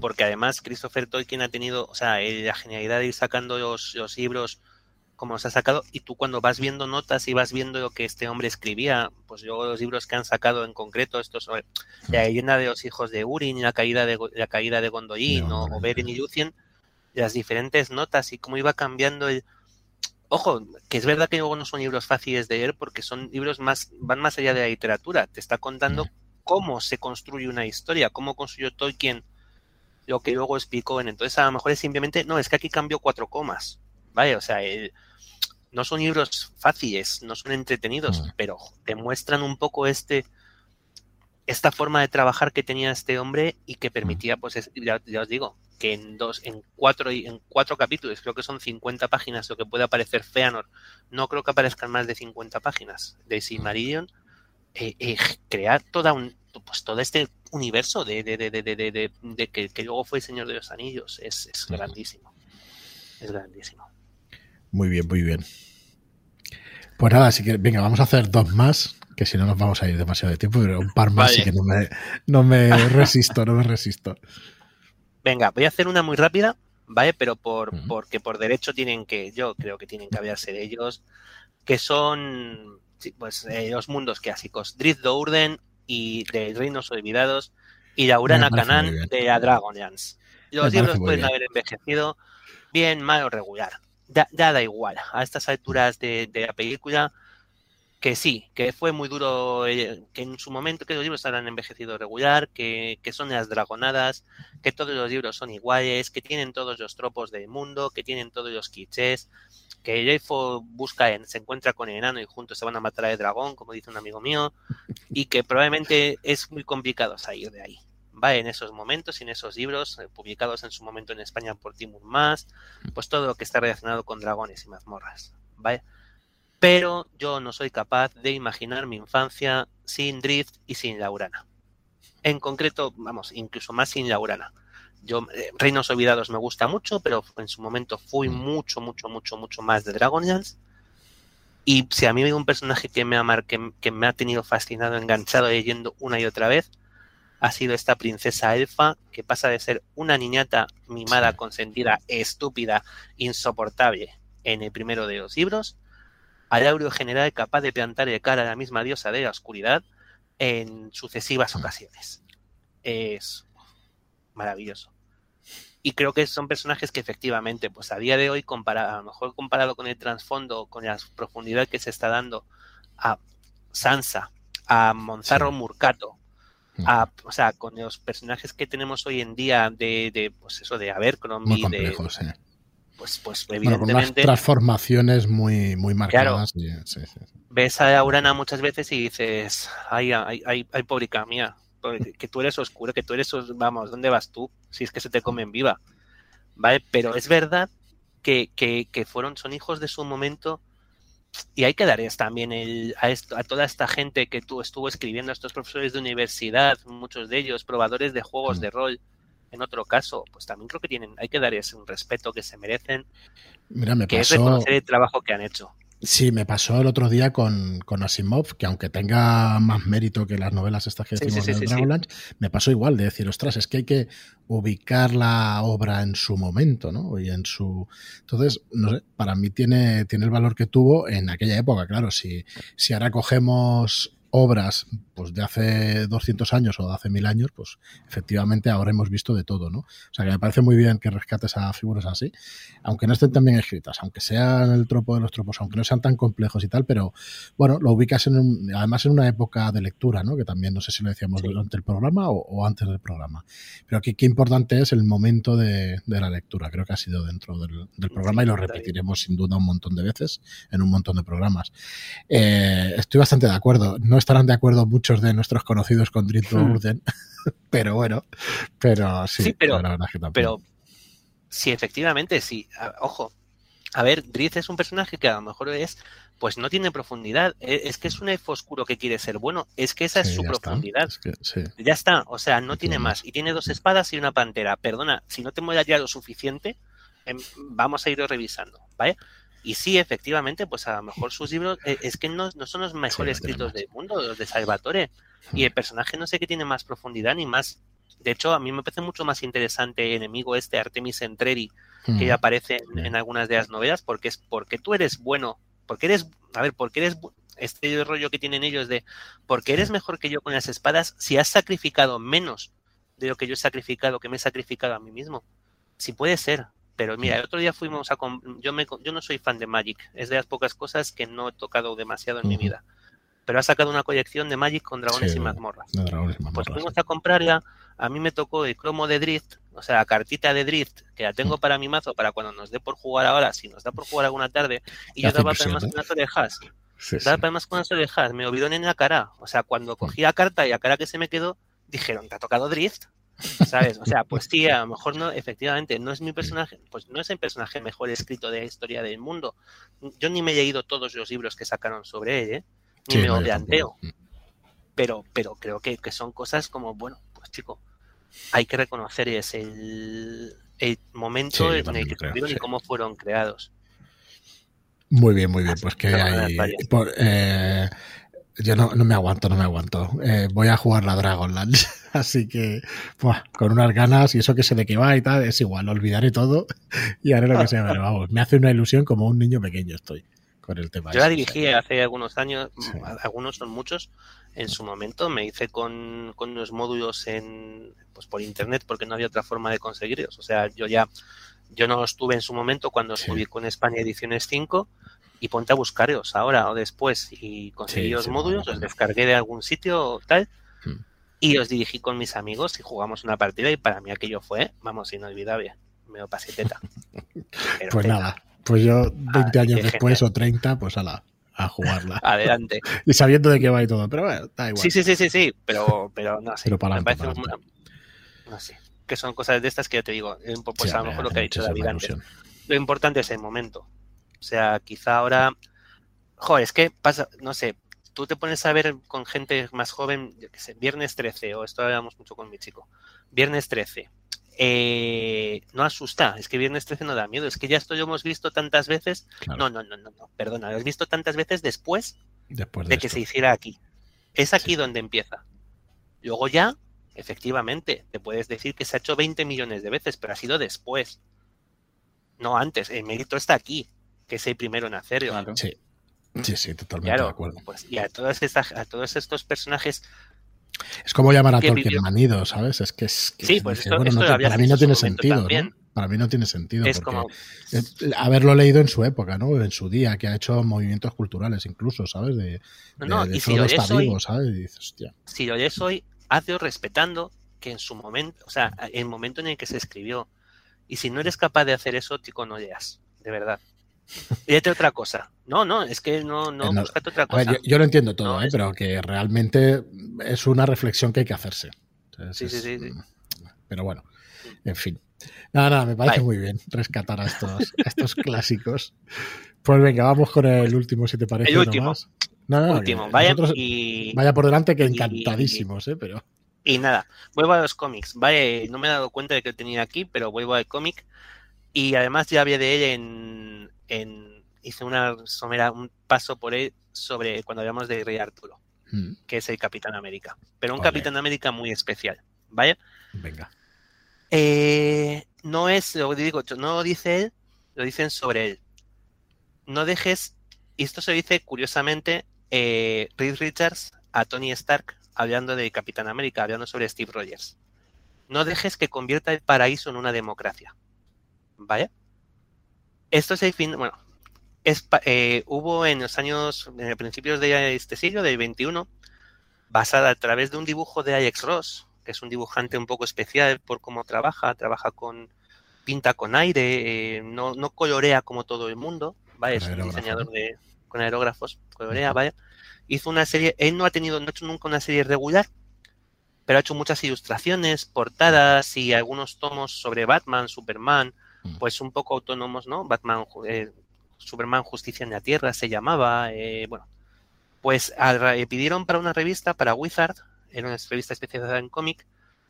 Porque además Christopher Tolkien ha tenido, o sea, la genialidad de ir sacando los, los libros como los ha sacado, y tú cuando vas viendo notas y vas viendo lo que este hombre escribía, pues yo los libros que han sacado en concreto, estos sobre la leyenda de los hijos de Urin, la caída de la caída de Gondolin, no, o Beren y Lucien, las diferentes notas y cómo iba cambiando el, ojo, que es verdad que luego no son libros fáciles de leer porque son libros más, van más allá de la literatura. Te está contando cómo se construye una historia, cómo construyó Tolkien lo que luego explicó en. Entonces, a lo mejor es simplemente, no, es que aquí cambió cuatro comas. ¿Vale? O sea, el, no son libros fáciles, no son entretenidos, mm. pero te muestran un poco este esta forma de trabajar que tenía este hombre y que permitía, pues, es, ya, ya, os digo, que en dos, en cuatro, en cuatro capítulos, creo que son 50 páginas lo que puede aparecer Feanor, no creo que aparezcan más de 50 páginas de Silmarillion, eh, eh, crear toda un, pues todo este universo de, de, de, de, de que, que, luego fue el Señor de los Anillos, es, es grandísimo, es grandísimo. Muy bien, muy bien. Pues nada, así que venga, vamos a hacer dos más, que si no nos vamos a ir demasiado de tiempo, pero un par más vale. que no me, no me resisto, no me resisto. Venga, voy a hacer una muy rápida, ¿vale? Pero por, uh -huh. porque por derecho tienen que, yo creo que tienen que hablarse de ellos, que son pues eh, los mundos clásicos, Drift Dourden y de Reinos Olvidados y la Urana Canán de la Dragonlance. Los libros pueden bien. haber envejecido bien, mal o regular. Da, da, da igual. A estas alturas de, de, la película, que sí, que fue muy duro, eh, que en su momento que los libros han envejecido regular, que, que, son las dragonadas, que todos los libros son iguales, que tienen todos los tropos del mundo, que tienen todos los clichés, que el busca, en, se encuentra con el enano y juntos se van a matar al dragón, como dice un amigo mío, y que probablemente es muy complicado salir de ahí. Va en esos momentos en esos libros eh, publicados en su momento en España por Timur Más, pues todo lo que está relacionado con dragones y mazmorras. ¿vale? Pero yo no soy capaz de imaginar mi infancia sin Drift y sin Laurana. En concreto, vamos, incluso más sin Laurana. Yo, eh, Reinos Olvidados me gusta mucho, pero en su momento fui mucho, mucho, mucho, mucho más de Dragonlance. Y si a mí hay un personaje que me ha, que, que me ha tenido fascinado, enganchado, leyendo una y otra vez, ha sido esta princesa elfa que pasa de ser una niñata mimada, consentida, estúpida, insoportable en el primero de los libros, al aureo general capaz de plantar el cara a la misma diosa de la oscuridad en sucesivas ocasiones. Es maravilloso. Y creo que son personajes que efectivamente, pues a día de hoy, comparado, a lo mejor comparado con el trasfondo, con la profundidad que se está dando a Sansa, a Monzarro Murcato, a, o sea, con los personajes que tenemos hoy en día de, de pues eso, de Abercrombie, de, pues, pues evidentemente... Bueno, transformaciones muy, muy marcadas. Ves a Aurana muchas veces y dices, ay, ay, ay, ay pobrica mía, que tú eres oscuro, que tú eres, vamos, ¿dónde vas tú? Si es que se te comen viva. ¿Vale? Pero es verdad que, que, que fueron, son hijos de su momento y hay que darles también el, a, esto, a toda esta gente que tú estuvo escribiendo, a estos profesores de universidad, muchos de ellos, probadores de juegos mm. de rol, en otro caso, pues también creo que tienen, hay que darles un respeto que se merecen, Mira, me que pasó... es reconocer el trabajo que han hecho. Sí, me pasó el otro día con, con, Asimov, que aunque tenga más mérito que las novelas estas que decimos sí, sí, sí, de Dragonlance, me pasó igual de decir, ostras, es que hay que ubicar la obra en su momento, ¿no? Y en su. Entonces, no sé, para mí tiene, tiene el valor que tuvo en aquella época, claro. Si, si ahora cogemos obras pues de hace 200 años o de hace mil años, pues efectivamente ahora hemos visto de todo, ¿no? O sea que me parece muy bien que rescates a figuras así, aunque no estén tan bien escritas, aunque sean el tropo de los tropos, aunque no sean tan complejos y tal, pero bueno, lo ubicas en un, además en una época de lectura, ¿no? Que también no sé si lo decíamos sí. durante el programa o, o, antes del programa. Pero aquí qué importante es el momento de, de, la lectura, creo que ha sido dentro del, del programa sí, y lo repetiremos sin duda un montón de veces en un montón de programas. Eh, estoy bastante de acuerdo, no estarán de acuerdo muchos de nuestros conocidos con Drift hmm. Orden, pero bueno, pero sí, sí pero, la verdad que pero sí, efectivamente, sí, ojo, a ver, Drift es un personaje que a lo mejor es, pues no tiene profundidad, e, es que es un elfo oscuro que quiere ser bueno, es que esa sí, es su profundidad. Es que, sí. Ya está, o sea, no tiene más. Y tiene dos espadas y una pantera. Perdona, si no te mueras ya lo suficiente, em, vamos a ir revisando, ¿vale? Y sí, efectivamente, pues a lo mejor sus libros eh, es que no, no, son los mejores sí, escritos del mundo, los de Salvatore. Y el personaje no sé qué tiene más profundidad ni más. De hecho, a mí me parece mucho más interesante enemigo este Artemis Entreri, que aparece en, en, algunas de las novelas, porque es porque tú eres bueno, porque eres, a ver, porque eres este rollo que tienen ellos de porque eres mejor que yo con las espadas, si has sacrificado menos de lo que yo he sacrificado, que me he sacrificado a mí mismo. Si puede ser, pero mira, el otro día fuimos a... Yo, me, yo no soy fan de Magic, es de las pocas cosas que no he tocado demasiado en uh -huh. mi vida. Pero ha sacado una colección de Magic con dragones, sí, y, mazmorras. dragones y mazmorras. Pues fuimos a comprarla, a mí me tocó el cromo de Drift, o sea, la cartita de Drift, que la tengo para mi mazo, para cuando nos dé por jugar ahora, si nos da por jugar alguna tarde, y yo daba para más con de hash. Sí, daba sí. para más con de hash, me olvidó en la cara. O sea, cuando cogí la carta y la cara que se me quedó, dijeron, ¿te ha tocado Drift? ¿Sabes? O sea, pues sí, a lo mejor no, efectivamente, no es mi personaje, pues no es el personaje mejor escrito de la historia del mundo. Yo ni me he leído todos los libros que sacaron sobre él, ¿eh? ni sí, me no, planteo. Pero, pero creo que, que, son cosas como, bueno, pues chico, hay que reconocer ese el, el momento sí, en el que estuvieron y cómo fueron creados. Muy bien, muy bien. Pues que hay. Por, eh, yo no, no, me aguanto, no me aguanto. Eh, voy a jugar la Dragonlance. Así que, buah, con unas ganas y eso que sé de qué va y tal, es igual, olvidaré todo y haré lo que sea. Pero vamos, me hace una ilusión como un niño pequeño estoy con el tema. Yo la dirigí hace algunos años, sí. algunos son muchos. En su momento me hice con, con los módulos en, pues por internet porque no había otra forma de conseguirlos. O sea, yo ya, yo no estuve en su momento cuando sí. subí con España Ediciones 5 y ponte a buscarlos ahora o después y conseguí los sí, módulos, los descargué de algún sitio o tal hmm. y los dirigí con mis amigos y jugamos una partida y para mí aquello fue, vamos, inolvidable. Me lo pasé teta. Pero pues teta. nada, pues yo 20 ah, años después genial. o 30, pues a la a jugarla. Adelante. y sabiendo de qué va y todo, pero bueno, da igual. Sí, sí, sí, sí, sí, pero, pero no sé. Pero para me parece para una, no sé, que son cosas de estas que yo te digo, pues sí, a lo mejor lo que ha dicho David antes. Lo importante es el momento. O sea, quizá ahora, joder, es que pasa, no sé, tú te pones a ver con gente más joven, yo qué sé, viernes 13, o esto hablábamos mucho con mi chico, viernes 13. Eh, no asusta, es que viernes 13 no da miedo, es que ya esto lo hemos visto tantas veces. Claro. No, no, no, no, no, perdona, lo has visto tantas veces después, después de, de que se hiciera aquí. Es aquí sí. donde empieza. Luego ya efectivamente, te puedes decir que se ha hecho 20 millones de veces, pero ha sido después. No antes. El mérito está aquí, que es el primero en hacerlo. Claro. Sí. Sí, sí, totalmente de acuerdo. Pues, y a, todas estas, a todos estos personajes es como llamar a Tolkien manido, ¿sabes? Es que es. Que sí, pues esto, para mí no tiene sentido. ¿no? Para mí no tiene sentido. Es como... Haberlo leído en su época, ¿no? En su día, que ha hecho movimientos culturales incluso, ¿sabes? De, no, no, y si lo está vivo, ¿sabes? Y dices, hostia. Si lo lees hoy, hazlo respetando que en su momento, o sea, el momento en el que se escribió. Y si no eres capaz de hacer eso, tico, no leas, de verdad. Fíjate otra cosa. No, no, es que no, no, no otra cosa. yo, lo entiendo todo, ¿eh? pero que realmente es una reflexión que hay que hacerse. sí, sí, sí, Pero bueno, en fin. Nada, nada, me parece muy bien rescatar a estos, estos clásicos. Pues venga, vamos con el último, si te parece. El último. No, no, último. Vaya, y, vaya por delante que encantadísimos, ¿eh? Pero... Y nada, vuelvo a los cómics. Vale, no me he dado cuenta de que tenía aquí, pero vuelvo al cómic. Y además ya había de él en, en hice una somera, un paso por él sobre cuando hablamos de Rey Arturo, mm. que es el Capitán América. Pero un Capitán América muy especial. ¿Vale? Venga. Eh, no es, lo digo, no lo dice él, lo dicen sobre él. No dejes, y esto se dice curiosamente, eh, Reed Richards a Tony Stark hablando de Capitán América, hablando sobre Steve Rogers. No dejes que convierta el paraíso en una democracia. ¿Vale? Esto es el fin, bueno, es, eh, hubo en los años, en principios de este siglo, del 21, basada a través de un dibujo de Alex Ross, que es un dibujante un poco especial por cómo trabaja, trabaja con pinta con aire, eh, no, no, colorea como todo el mundo, ¿vale? Es un diseñador de, con aerógrafos, colorea, ¿vale? Hizo una serie, él no ha tenido, no ha hecho nunca una serie regular, pero ha hecho muchas ilustraciones, portadas y algunos tomos sobre Batman, Superman, pues un poco autónomos, ¿no? Batman, eh, Superman Justicia en la Tierra se llamaba, eh, bueno, pues al, pidieron para una revista, para Wizard, era una revista especializada en cómic,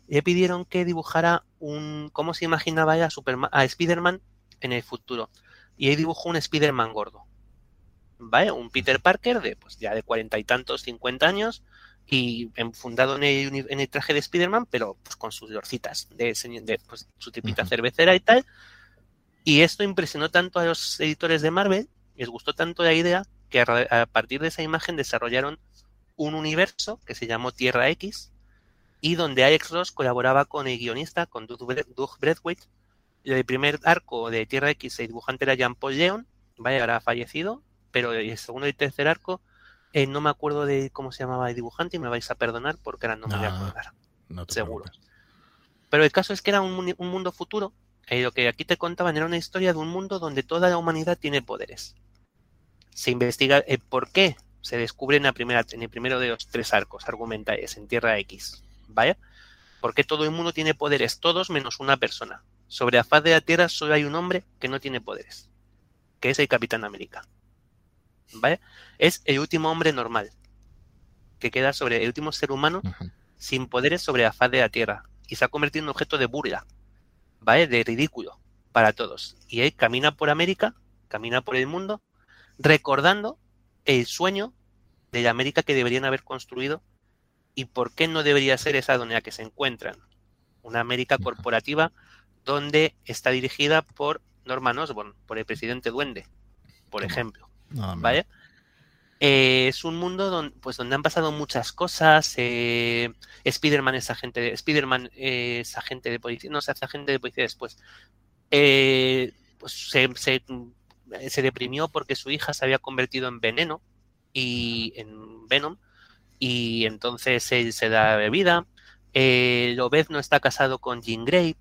le pidieron que dibujara un, cómo se imaginaba a, Superman, a Spider-Man en el futuro. Y ahí dibujó un Spider-Man gordo. ¿Vale? Un Peter Parker de, pues ya de cuarenta y tantos, cincuenta años, y fundado en el, traje de Spider-Man, pero pues con sus dorcitas, de, de pues, su tipita cervecera y tal. Y esto impresionó tanto a los editores de Marvel, les gustó tanto la idea, que a partir de esa imagen desarrollaron un universo que se llamó Tierra X y donde Alex Ross colaboraba con el guionista, con Doug Breathwaite. El primer arco de Tierra X, el dibujante era Jean Paul Leon, vaya, ahora ha fallecido, pero el segundo y tercer arco, eh, no me acuerdo de cómo se llamaba el dibujante y me vais a perdonar porque ahora no me voy a acordar. seguro. Pero el caso es que era un, mundo futuro, y lo que aquí te contaban era una historia de un mundo donde toda la humanidad tiene poderes. Se investiga el por qué se descubre en, la primera, en el primero de los tres arcos, argumenta es en Tierra X. ¿Vaya? Porque todo el mundo tiene poderes, todos menos una persona. Sobre la faz de la Tierra solo hay un hombre que no tiene poderes, que es el Capitán América. ¿Vale? Es el último hombre normal, que queda sobre el último ser humano sin poderes sobre la faz de la Tierra y se ha convertido en un objeto de burla, ¿vale? De ridículo para todos. Y él camina por América, camina por el mundo, recordando el sueño de la América que deberían haber construido y por qué no debería ser esa donde la que se encuentran. Una América corporativa donde está dirigida por Norman Osborn, por el presidente Duende, por ejemplo. ¿Vale? Eh, es un mundo donde, pues, donde han pasado muchas cosas. Eh, Spider-Man es agente de, Spider-Man es agente de policía, no se hace agente de policía después. Eh, pues se, se deprimió porque su hija se había convertido en veneno y en Venom y entonces él se da bebida. Eh, Lobez no está casado con Jean Grey.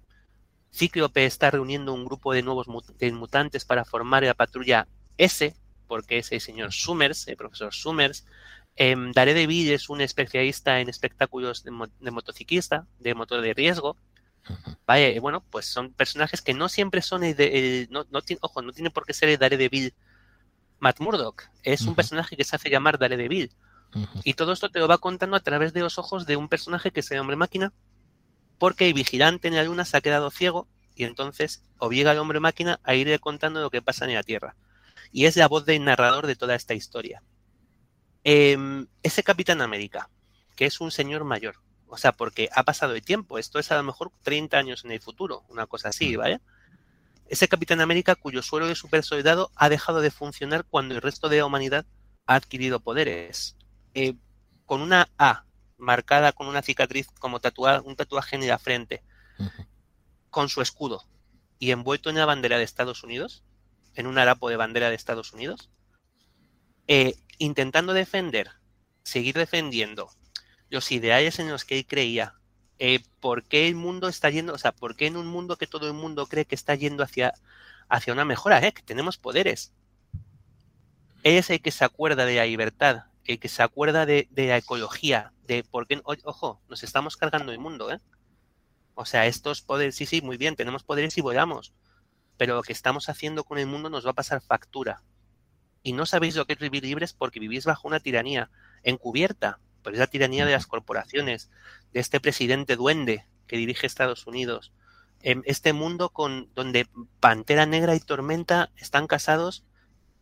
Cíclope está reuniendo un grupo de nuevos mutantes para formar la patrulla S, porque es el señor Summers, el profesor Summers. Eh, Daredevil es un especialista en espectáculos de, motociclista, de motor de riesgo. Vaya, bueno, pues son personajes que no siempre son el de, no, no ojo, no tiene por qué ser el Daredevil Matt Murdock, es un personaje que se hace llamar Daredevil. Y todo esto te lo va contando a través de los ojos de un personaje que es el hombre máquina, porque el vigilante en la luna se ha quedado ciego y entonces obliga al hombre máquina a irle contando lo que pasa en la Tierra. Y es la voz del narrador de toda esta historia. Em, ese Capitán América, que es un señor mayor, O sea, porque ha pasado el tiempo. Esto es a lo mejor 30 años en el futuro, una cosa así, ¿vale? Ese Capitán América cuyo suelo de super soldado ha dejado de funcionar cuando el resto de la humanidad ha adquirido poderes. Eh, con una A marcada con una cicatriz como tatuada, un tatuaje en la frente, con su escudo y envuelto en la bandera de Estados Unidos, en un harapo de bandera de Estados Unidos, eh, intentando defender, seguir defendiendo los ideales en los que él creía. Eh, ¿Por qué el mundo está yendo, o sea, por qué en un mundo que todo el mundo cree que está yendo hacia, hacia una mejora, eh, que tenemos poderes? Él es el que se acuerda de la libertad, el que se acuerda de, la ecología, de por qué, ojo, nos estamos cargando el mundo, ¿eh? O sea, estos poderes, sí, sí, muy bien, tenemos poderes y volamos, pero lo que estamos haciendo con el mundo nos va a pasar factura. Y no sabéis lo que es vivir libres porque vivís bajo una tiranía encubierta, pero es la tiranía de las corporaciones, de este presidente duende que dirige Estados Unidos. En este mundo con donde Pantera Negra y Tormenta están casados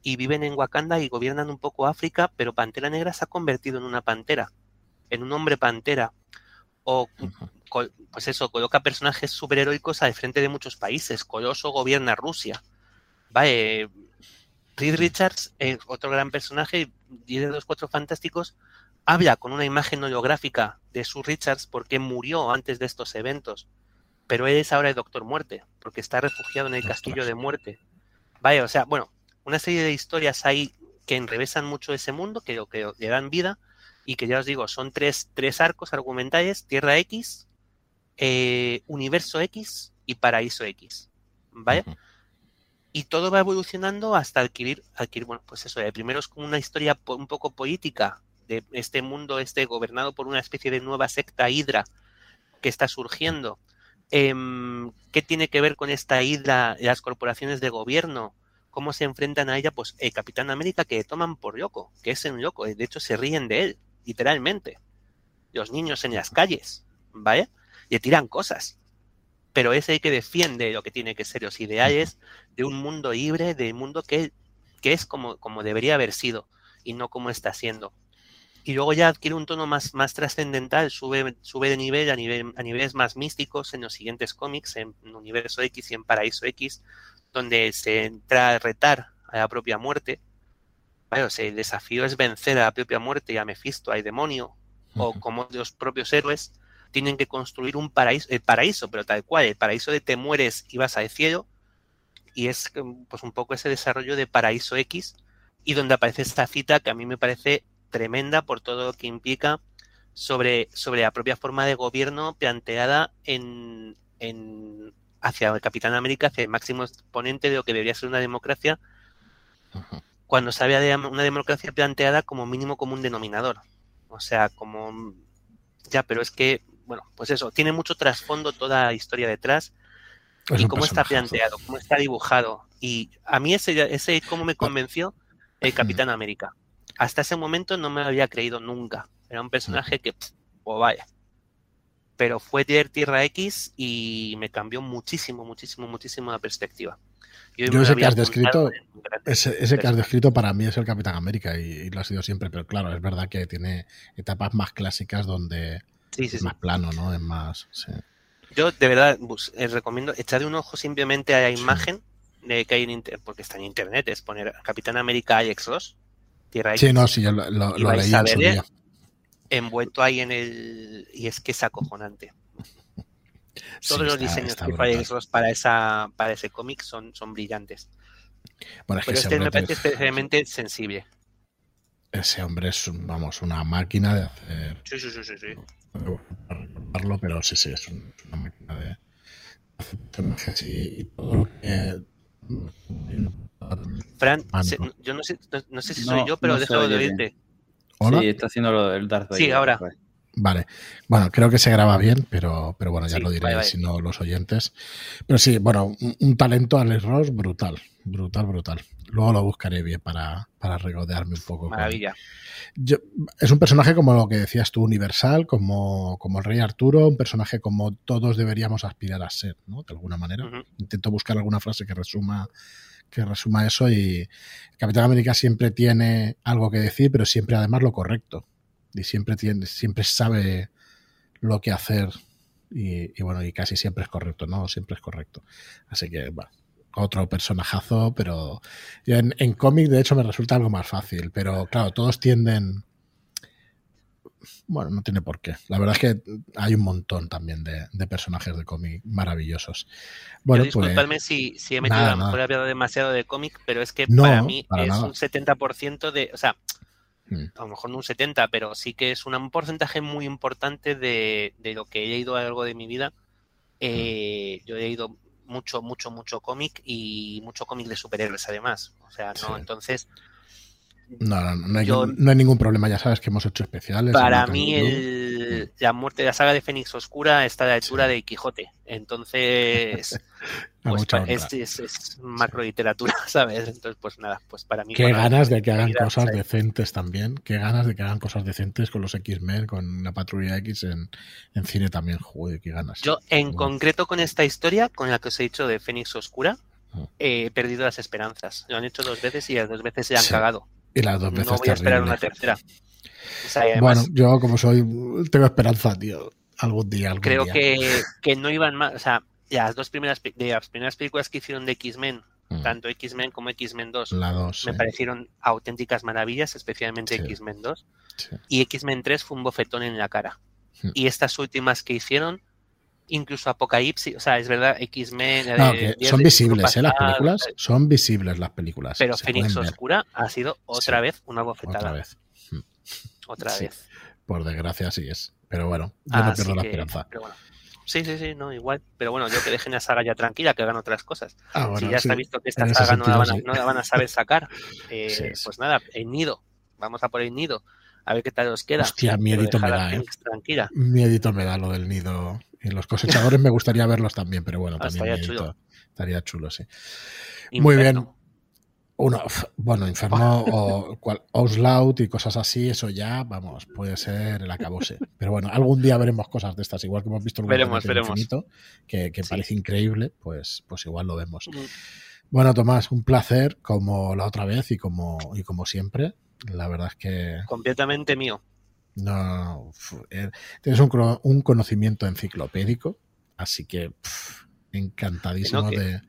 y viven en Wakanda y gobiernan un poco África, pero Pantera Negra se ha convertido en una pantera, en un hombre pantera. O, pues eso, coloca personajes superheroicos al frente de muchos países. Coloso gobierna Rusia. Vale, Reed Richards, otro gran personaje, líder de los Cuatro Fantásticos, habla con una imagen holográfica de su Richards porque murió antes de estos eventos. Pero él es ahora el Doctor Muerte, porque está refugiado en el Castillo de Muerte. Vaya, o sea, bueno, una serie de historias ahí que enrevesan mucho ese mundo, que, que le dan vida, y que ya os digo, son tres, tres arcos argumentales, Tierra X, eh, Universo X y Paraíso X. ¿Vale? Y todo va evolucionando hasta adquirir, adquirir, bueno, pues eso, primero es como una historia un poco política de este mundo este gobernado por una especie de nueva secta hidra que está surgiendo. Em, ¿Qué tiene que ver con esta hidra las corporaciones de gobierno? ¿Cómo se enfrentan a ella? Pues el Capitán América que toman por loco, que es un loco, de hecho se ríen de él, literalmente. Los niños en las calles, ¿vale? Le tiran cosas. Pero es el que defiende lo que tiene que ser los ideales de un mundo libre, de un mundo que, que es como, como debería haber sido y no como está siendo y luego ya adquiere un tono más, más trascendental, sube, sube de nivel a, nivel a niveles más místicos en los siguientes cómics, en Universo X y en Paraíso X, donde se entra a retar a la propia muerte. Bueno, el desafío es vencer a la propia muerte y a Mephisto, al demonio, o como los propios héroes tienen que construir un paraíso, el paraíso, pero tal cual, el paraíso de te mueres y vas al cielo, y es pues un poco ese desarrollo de Paraíso X, y donde aparece esta cita que a mí me parece tremenda por todo lo que implica sobre, sobre la propia forma de gobierno planteada en, en hacia el Capitán América, hacia el máximo exponente de lo que debería ser una democracia, cuando se habla de una democracia planteada como mínimo común denominador. O sea, como ya, pero es que, bueno, pues eso, tiene mucho trasfondo toda la historia detrás y cómo está planteado, cómo está dibujado. Y a mí ese, ese cómo me convenció el Capitán América hasta ese momento no me había creído nunca. Era un personaje que, o vaya. Pero fue Tierra X y me cambió muchísimo, muchísimo, muchísimo la perspectiva. Yo, ese que has descrito, ese, que has descrito para mí es el Capitán América y, lo ha sido siempre, pero claro, es verdad que tiene etapas más clásicas donde es más plano, ¿no? Es más. Yo de verdad eh, recomiendo echar un ojo simplemente a la imagen de que hay en internet, porque está en internet, es poner Capitán América X2 Sí, no, sí, yo lo, leí en su día. Envuelto ahí en el. Y es que es acojonante. Todos los diseños que hay para, esa, para ese cómic son, son brillantes. Bueno, es Pero este me parece especialmente sensible. Ese hombre es, vamos, una máquina de hacer. Sí, sí, sí, sí. sí. pero sí, sí, es, una máquina de hacer y todo lo que Fran, yo no sé, no, sé si soy yo, pero dejo de oírte. Sí, está haciendo lo del Darth Sí, ahora. Vale. Bueno, creo que se graba bien, pero, pero bueno, ya lo diré si no los oyentes. Pero sí, bueno, un, talento Alex Ross brutal, brutal, brutal. Luego lo buscaré bien para, para regodearme un poco. Maravilla. es un personaje como lo que decías tú, universal, como, como el Rey Arturo, un personaje como todos deberíamos aspirar a ser, ¿no? De alguna manera. Intento buscar alguna frase que resuma que resuma eso y Capitán América siempre tiene algo que decir, pero siempre además lo correcto. Y siempre tiene, siempre sabe lo que hacer y, bueno, y casi siempre es correcto, ¿no? Siempre es correcto. Así que, bueno, otro personajazo, pero en, en cómic de hecho me resulta algo más fácil, pero claro, todos tienden... Bueno, no tiene por qué. La verdad es que hay un montón también de, personajes de cómic maravillosos. Bueno, Yo disculpadme si, si, he metido a lo mejor he hablado demasiado de cómic, pero es que para mí es un 70% de. O sea. A lo mejor no un 70, pero sí que es un porcentaje muy importante de, de lo que he leído a lo largo de mi vida. Eh, Yo he leído mucho, mucho, mucho cómic y mucho cómic de superhéroes además. O sea, no, entonces... No, no, no, hay, no, hay, ningún problema, ya sabes que hemos hecho especiales. Para mí el, la muerte de la saga de Fénix Oscura está a la altura de Quijote, entonces pues, es, es, macro literatura, ¿sabes? Entonces, pues nada, pues para mí... Qué ganas de que hagan cosas decentes también, qué ganas de que hagan cosas decentes con los X-Men, con la Patrulla X en, cine también, joder, qué ganas. Yo en concreto con esta historia, con la que os he dicho de Fénix Oscura, ah. he perdido las esperanzas. Lo han hecho dos veces y las dos veces se han cagado. Y las dos veces No voy a esperar una tercera. bueno, yo como soy, tengo esperanza, tío. Algún día, algún Creo día. Que, que no iban más, o sea, las dos primeras, de las primeras películas que hicieron de X-Men, mm. tanto X-Men como X-Men 2, me parecieron auténticas maravillas, especialmente X-Men 2. Y X-Men 3 fue un bofetón en la cara. Mm. Y estas últimas que hicieron, incluso Apocalipsis, o sea, es verdad, X-Men. son visibles, ¿eh? Las películas son visibles las películas. Pero Fénix Oscura ha sido otra vez una bofetada. Otra vez. Mm. Otra vez. Por desgracia, sí es. Pero bueno, yo no pierdo la esperanza. Sí, sí, sí, no, igual. Pero bueno, yo que dejen la saga ya tranquila, que hagan otras cosas. Ah, si ya está visto que esta saga no la, van a, no la, van a, saber sacar, eh, pues nada, el nido. Vamos a por el nido. A ver qué tal os queda. Hostia, miedito me da, ¿eh? Tranquila. Miedito me da lo del nido. Y los cosechadores me gustaría verlos también, pero bueno, ah, también estaría chulo. Estaría chulo, sí. Muy bien. Uno, bueno, Inferno o Oslout y cosas así, eso ya, vamos, puede ser el acabose. Pero bueno, algún día veremos cosas de estas, igual que hemos visto el veremos, veremos. Infinito, que, parece increíble, pues, pues igual lo vemos. Bueno, Tomás, un placer como la otra vez y como, y como siempre. La verdad es que... Completamente mío. No, eh, tienes un, un, conocimiento enciclopédico, así que encantadísimo de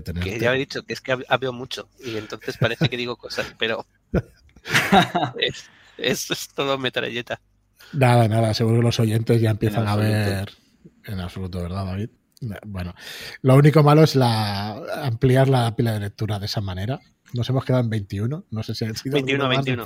que ya he dicho que es que hablo mucho y entonces parece que digo cosas, pero es, es, todo metralleta. Nada, nada, seguro que los oyentes ya empiezan a ver en absoluto, ¿verdad, David? Bueno, lo único malo es la ampliar la pila de lectura de esa manera. Nos hemos quedado en 21, no sé si ha sido 21, 21.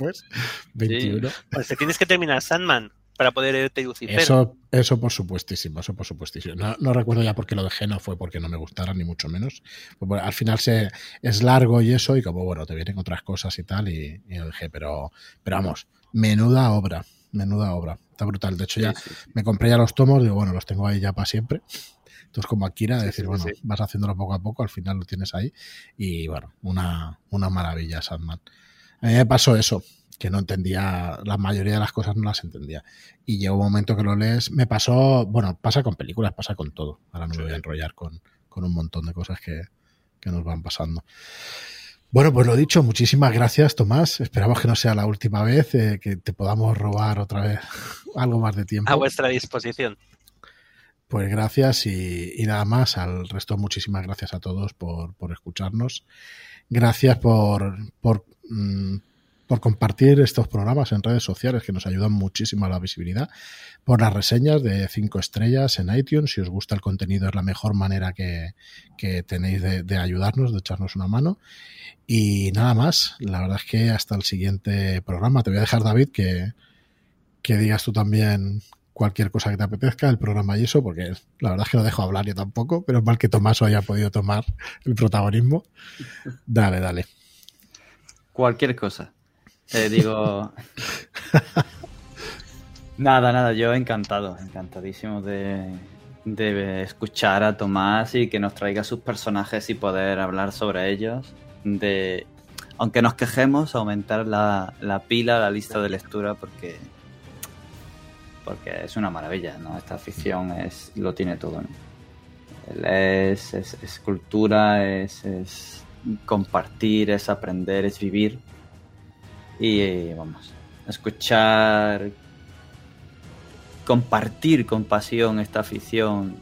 21. Pues te tienes que terminar Sandman para poder irte Lucifer. Eso, eso por supuestísimo, eso por supuestísimo. No, recuerdo ya por qué lo dejé, no fue porque no me gustara, ni mucho menos. Pues al final se, es largo y eso, y como bueno, te vienen otras cosas y tal, y, lo dejé, pero, pero vamos, menuda obra, menuda obra. Está brutal. De hecho, ya me compré ya los tomos, digo, bueno, los tengo ahí ya para siempre. Entonces, como Akira, decir, bueno, vas haciéndolo poco a poco, al final lo tienes ahí. Y bueno, una, una maravilla, Sandman. A mí me pasó eso que no entendía, la mayoría de las cosas no las entendía. Y llegó un momento que lo lees, me pasó, bueno, pasa con películas, pasa con todo. Ahora no me voy a enrollar con, un montón de cosas que, nos van pasando. Bueno, pues lo dicho, muchísimas gracias, Tomás. Esperamos que no sea la última vez, eh, que te podamos robar otra vez algo más de tiempo. A vuestra disposición. Pues gracias y, nada más. Al resto, muchísimas gracias a todos por, escucharnos. Gracias por, por mm, por compartir estos programas en redes sociales que nos ayudan muchísimo a la visibilidad, por las reseñas de cinco estrellas en iTunes. Si os gusta el contenido es la mejor manera que, tenéis de, ayudarnos, de echarnos una mano. Y nada más, la verdad es que hasta el siguiente programa. Te voy a dejar, David, que, que digas tú también cualquier cosa que te apetezca, el programa y eso, porque la verdad es que no dejo hablar yo tampoco, pero es mal que Tomás haya podido tomar el protagonismo. Dale, dale. Cualquier cosa. Eh, digo. nada, nada, yo encantado, encantadísimo de, de escuchar a Tomás y que nos traiga sus personajes y poder hablar sobre ellos. De, aunque nos quejemos, aumentar la, la pila, la lista de lectura, porque porque es una maravilla, ¿no? Esta afición es, lo tiene todo, Es, es, es, cultura, es compartir, es aprender, es vivir y vamos, escuchar compartir con pasión esta afición,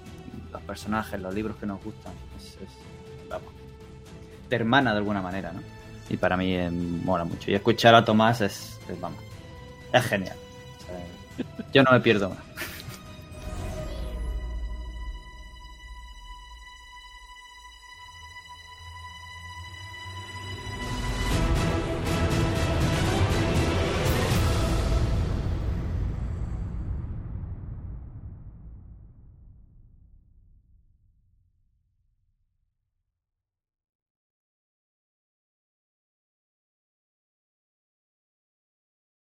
los personajes, los libros que nos gustan, es, vamos, te hermana de alguna manera, ¿no? Y para mí eh, mola mucho. Y escuchar a Tomás es, vamos, es genial. yo no me pierdo más.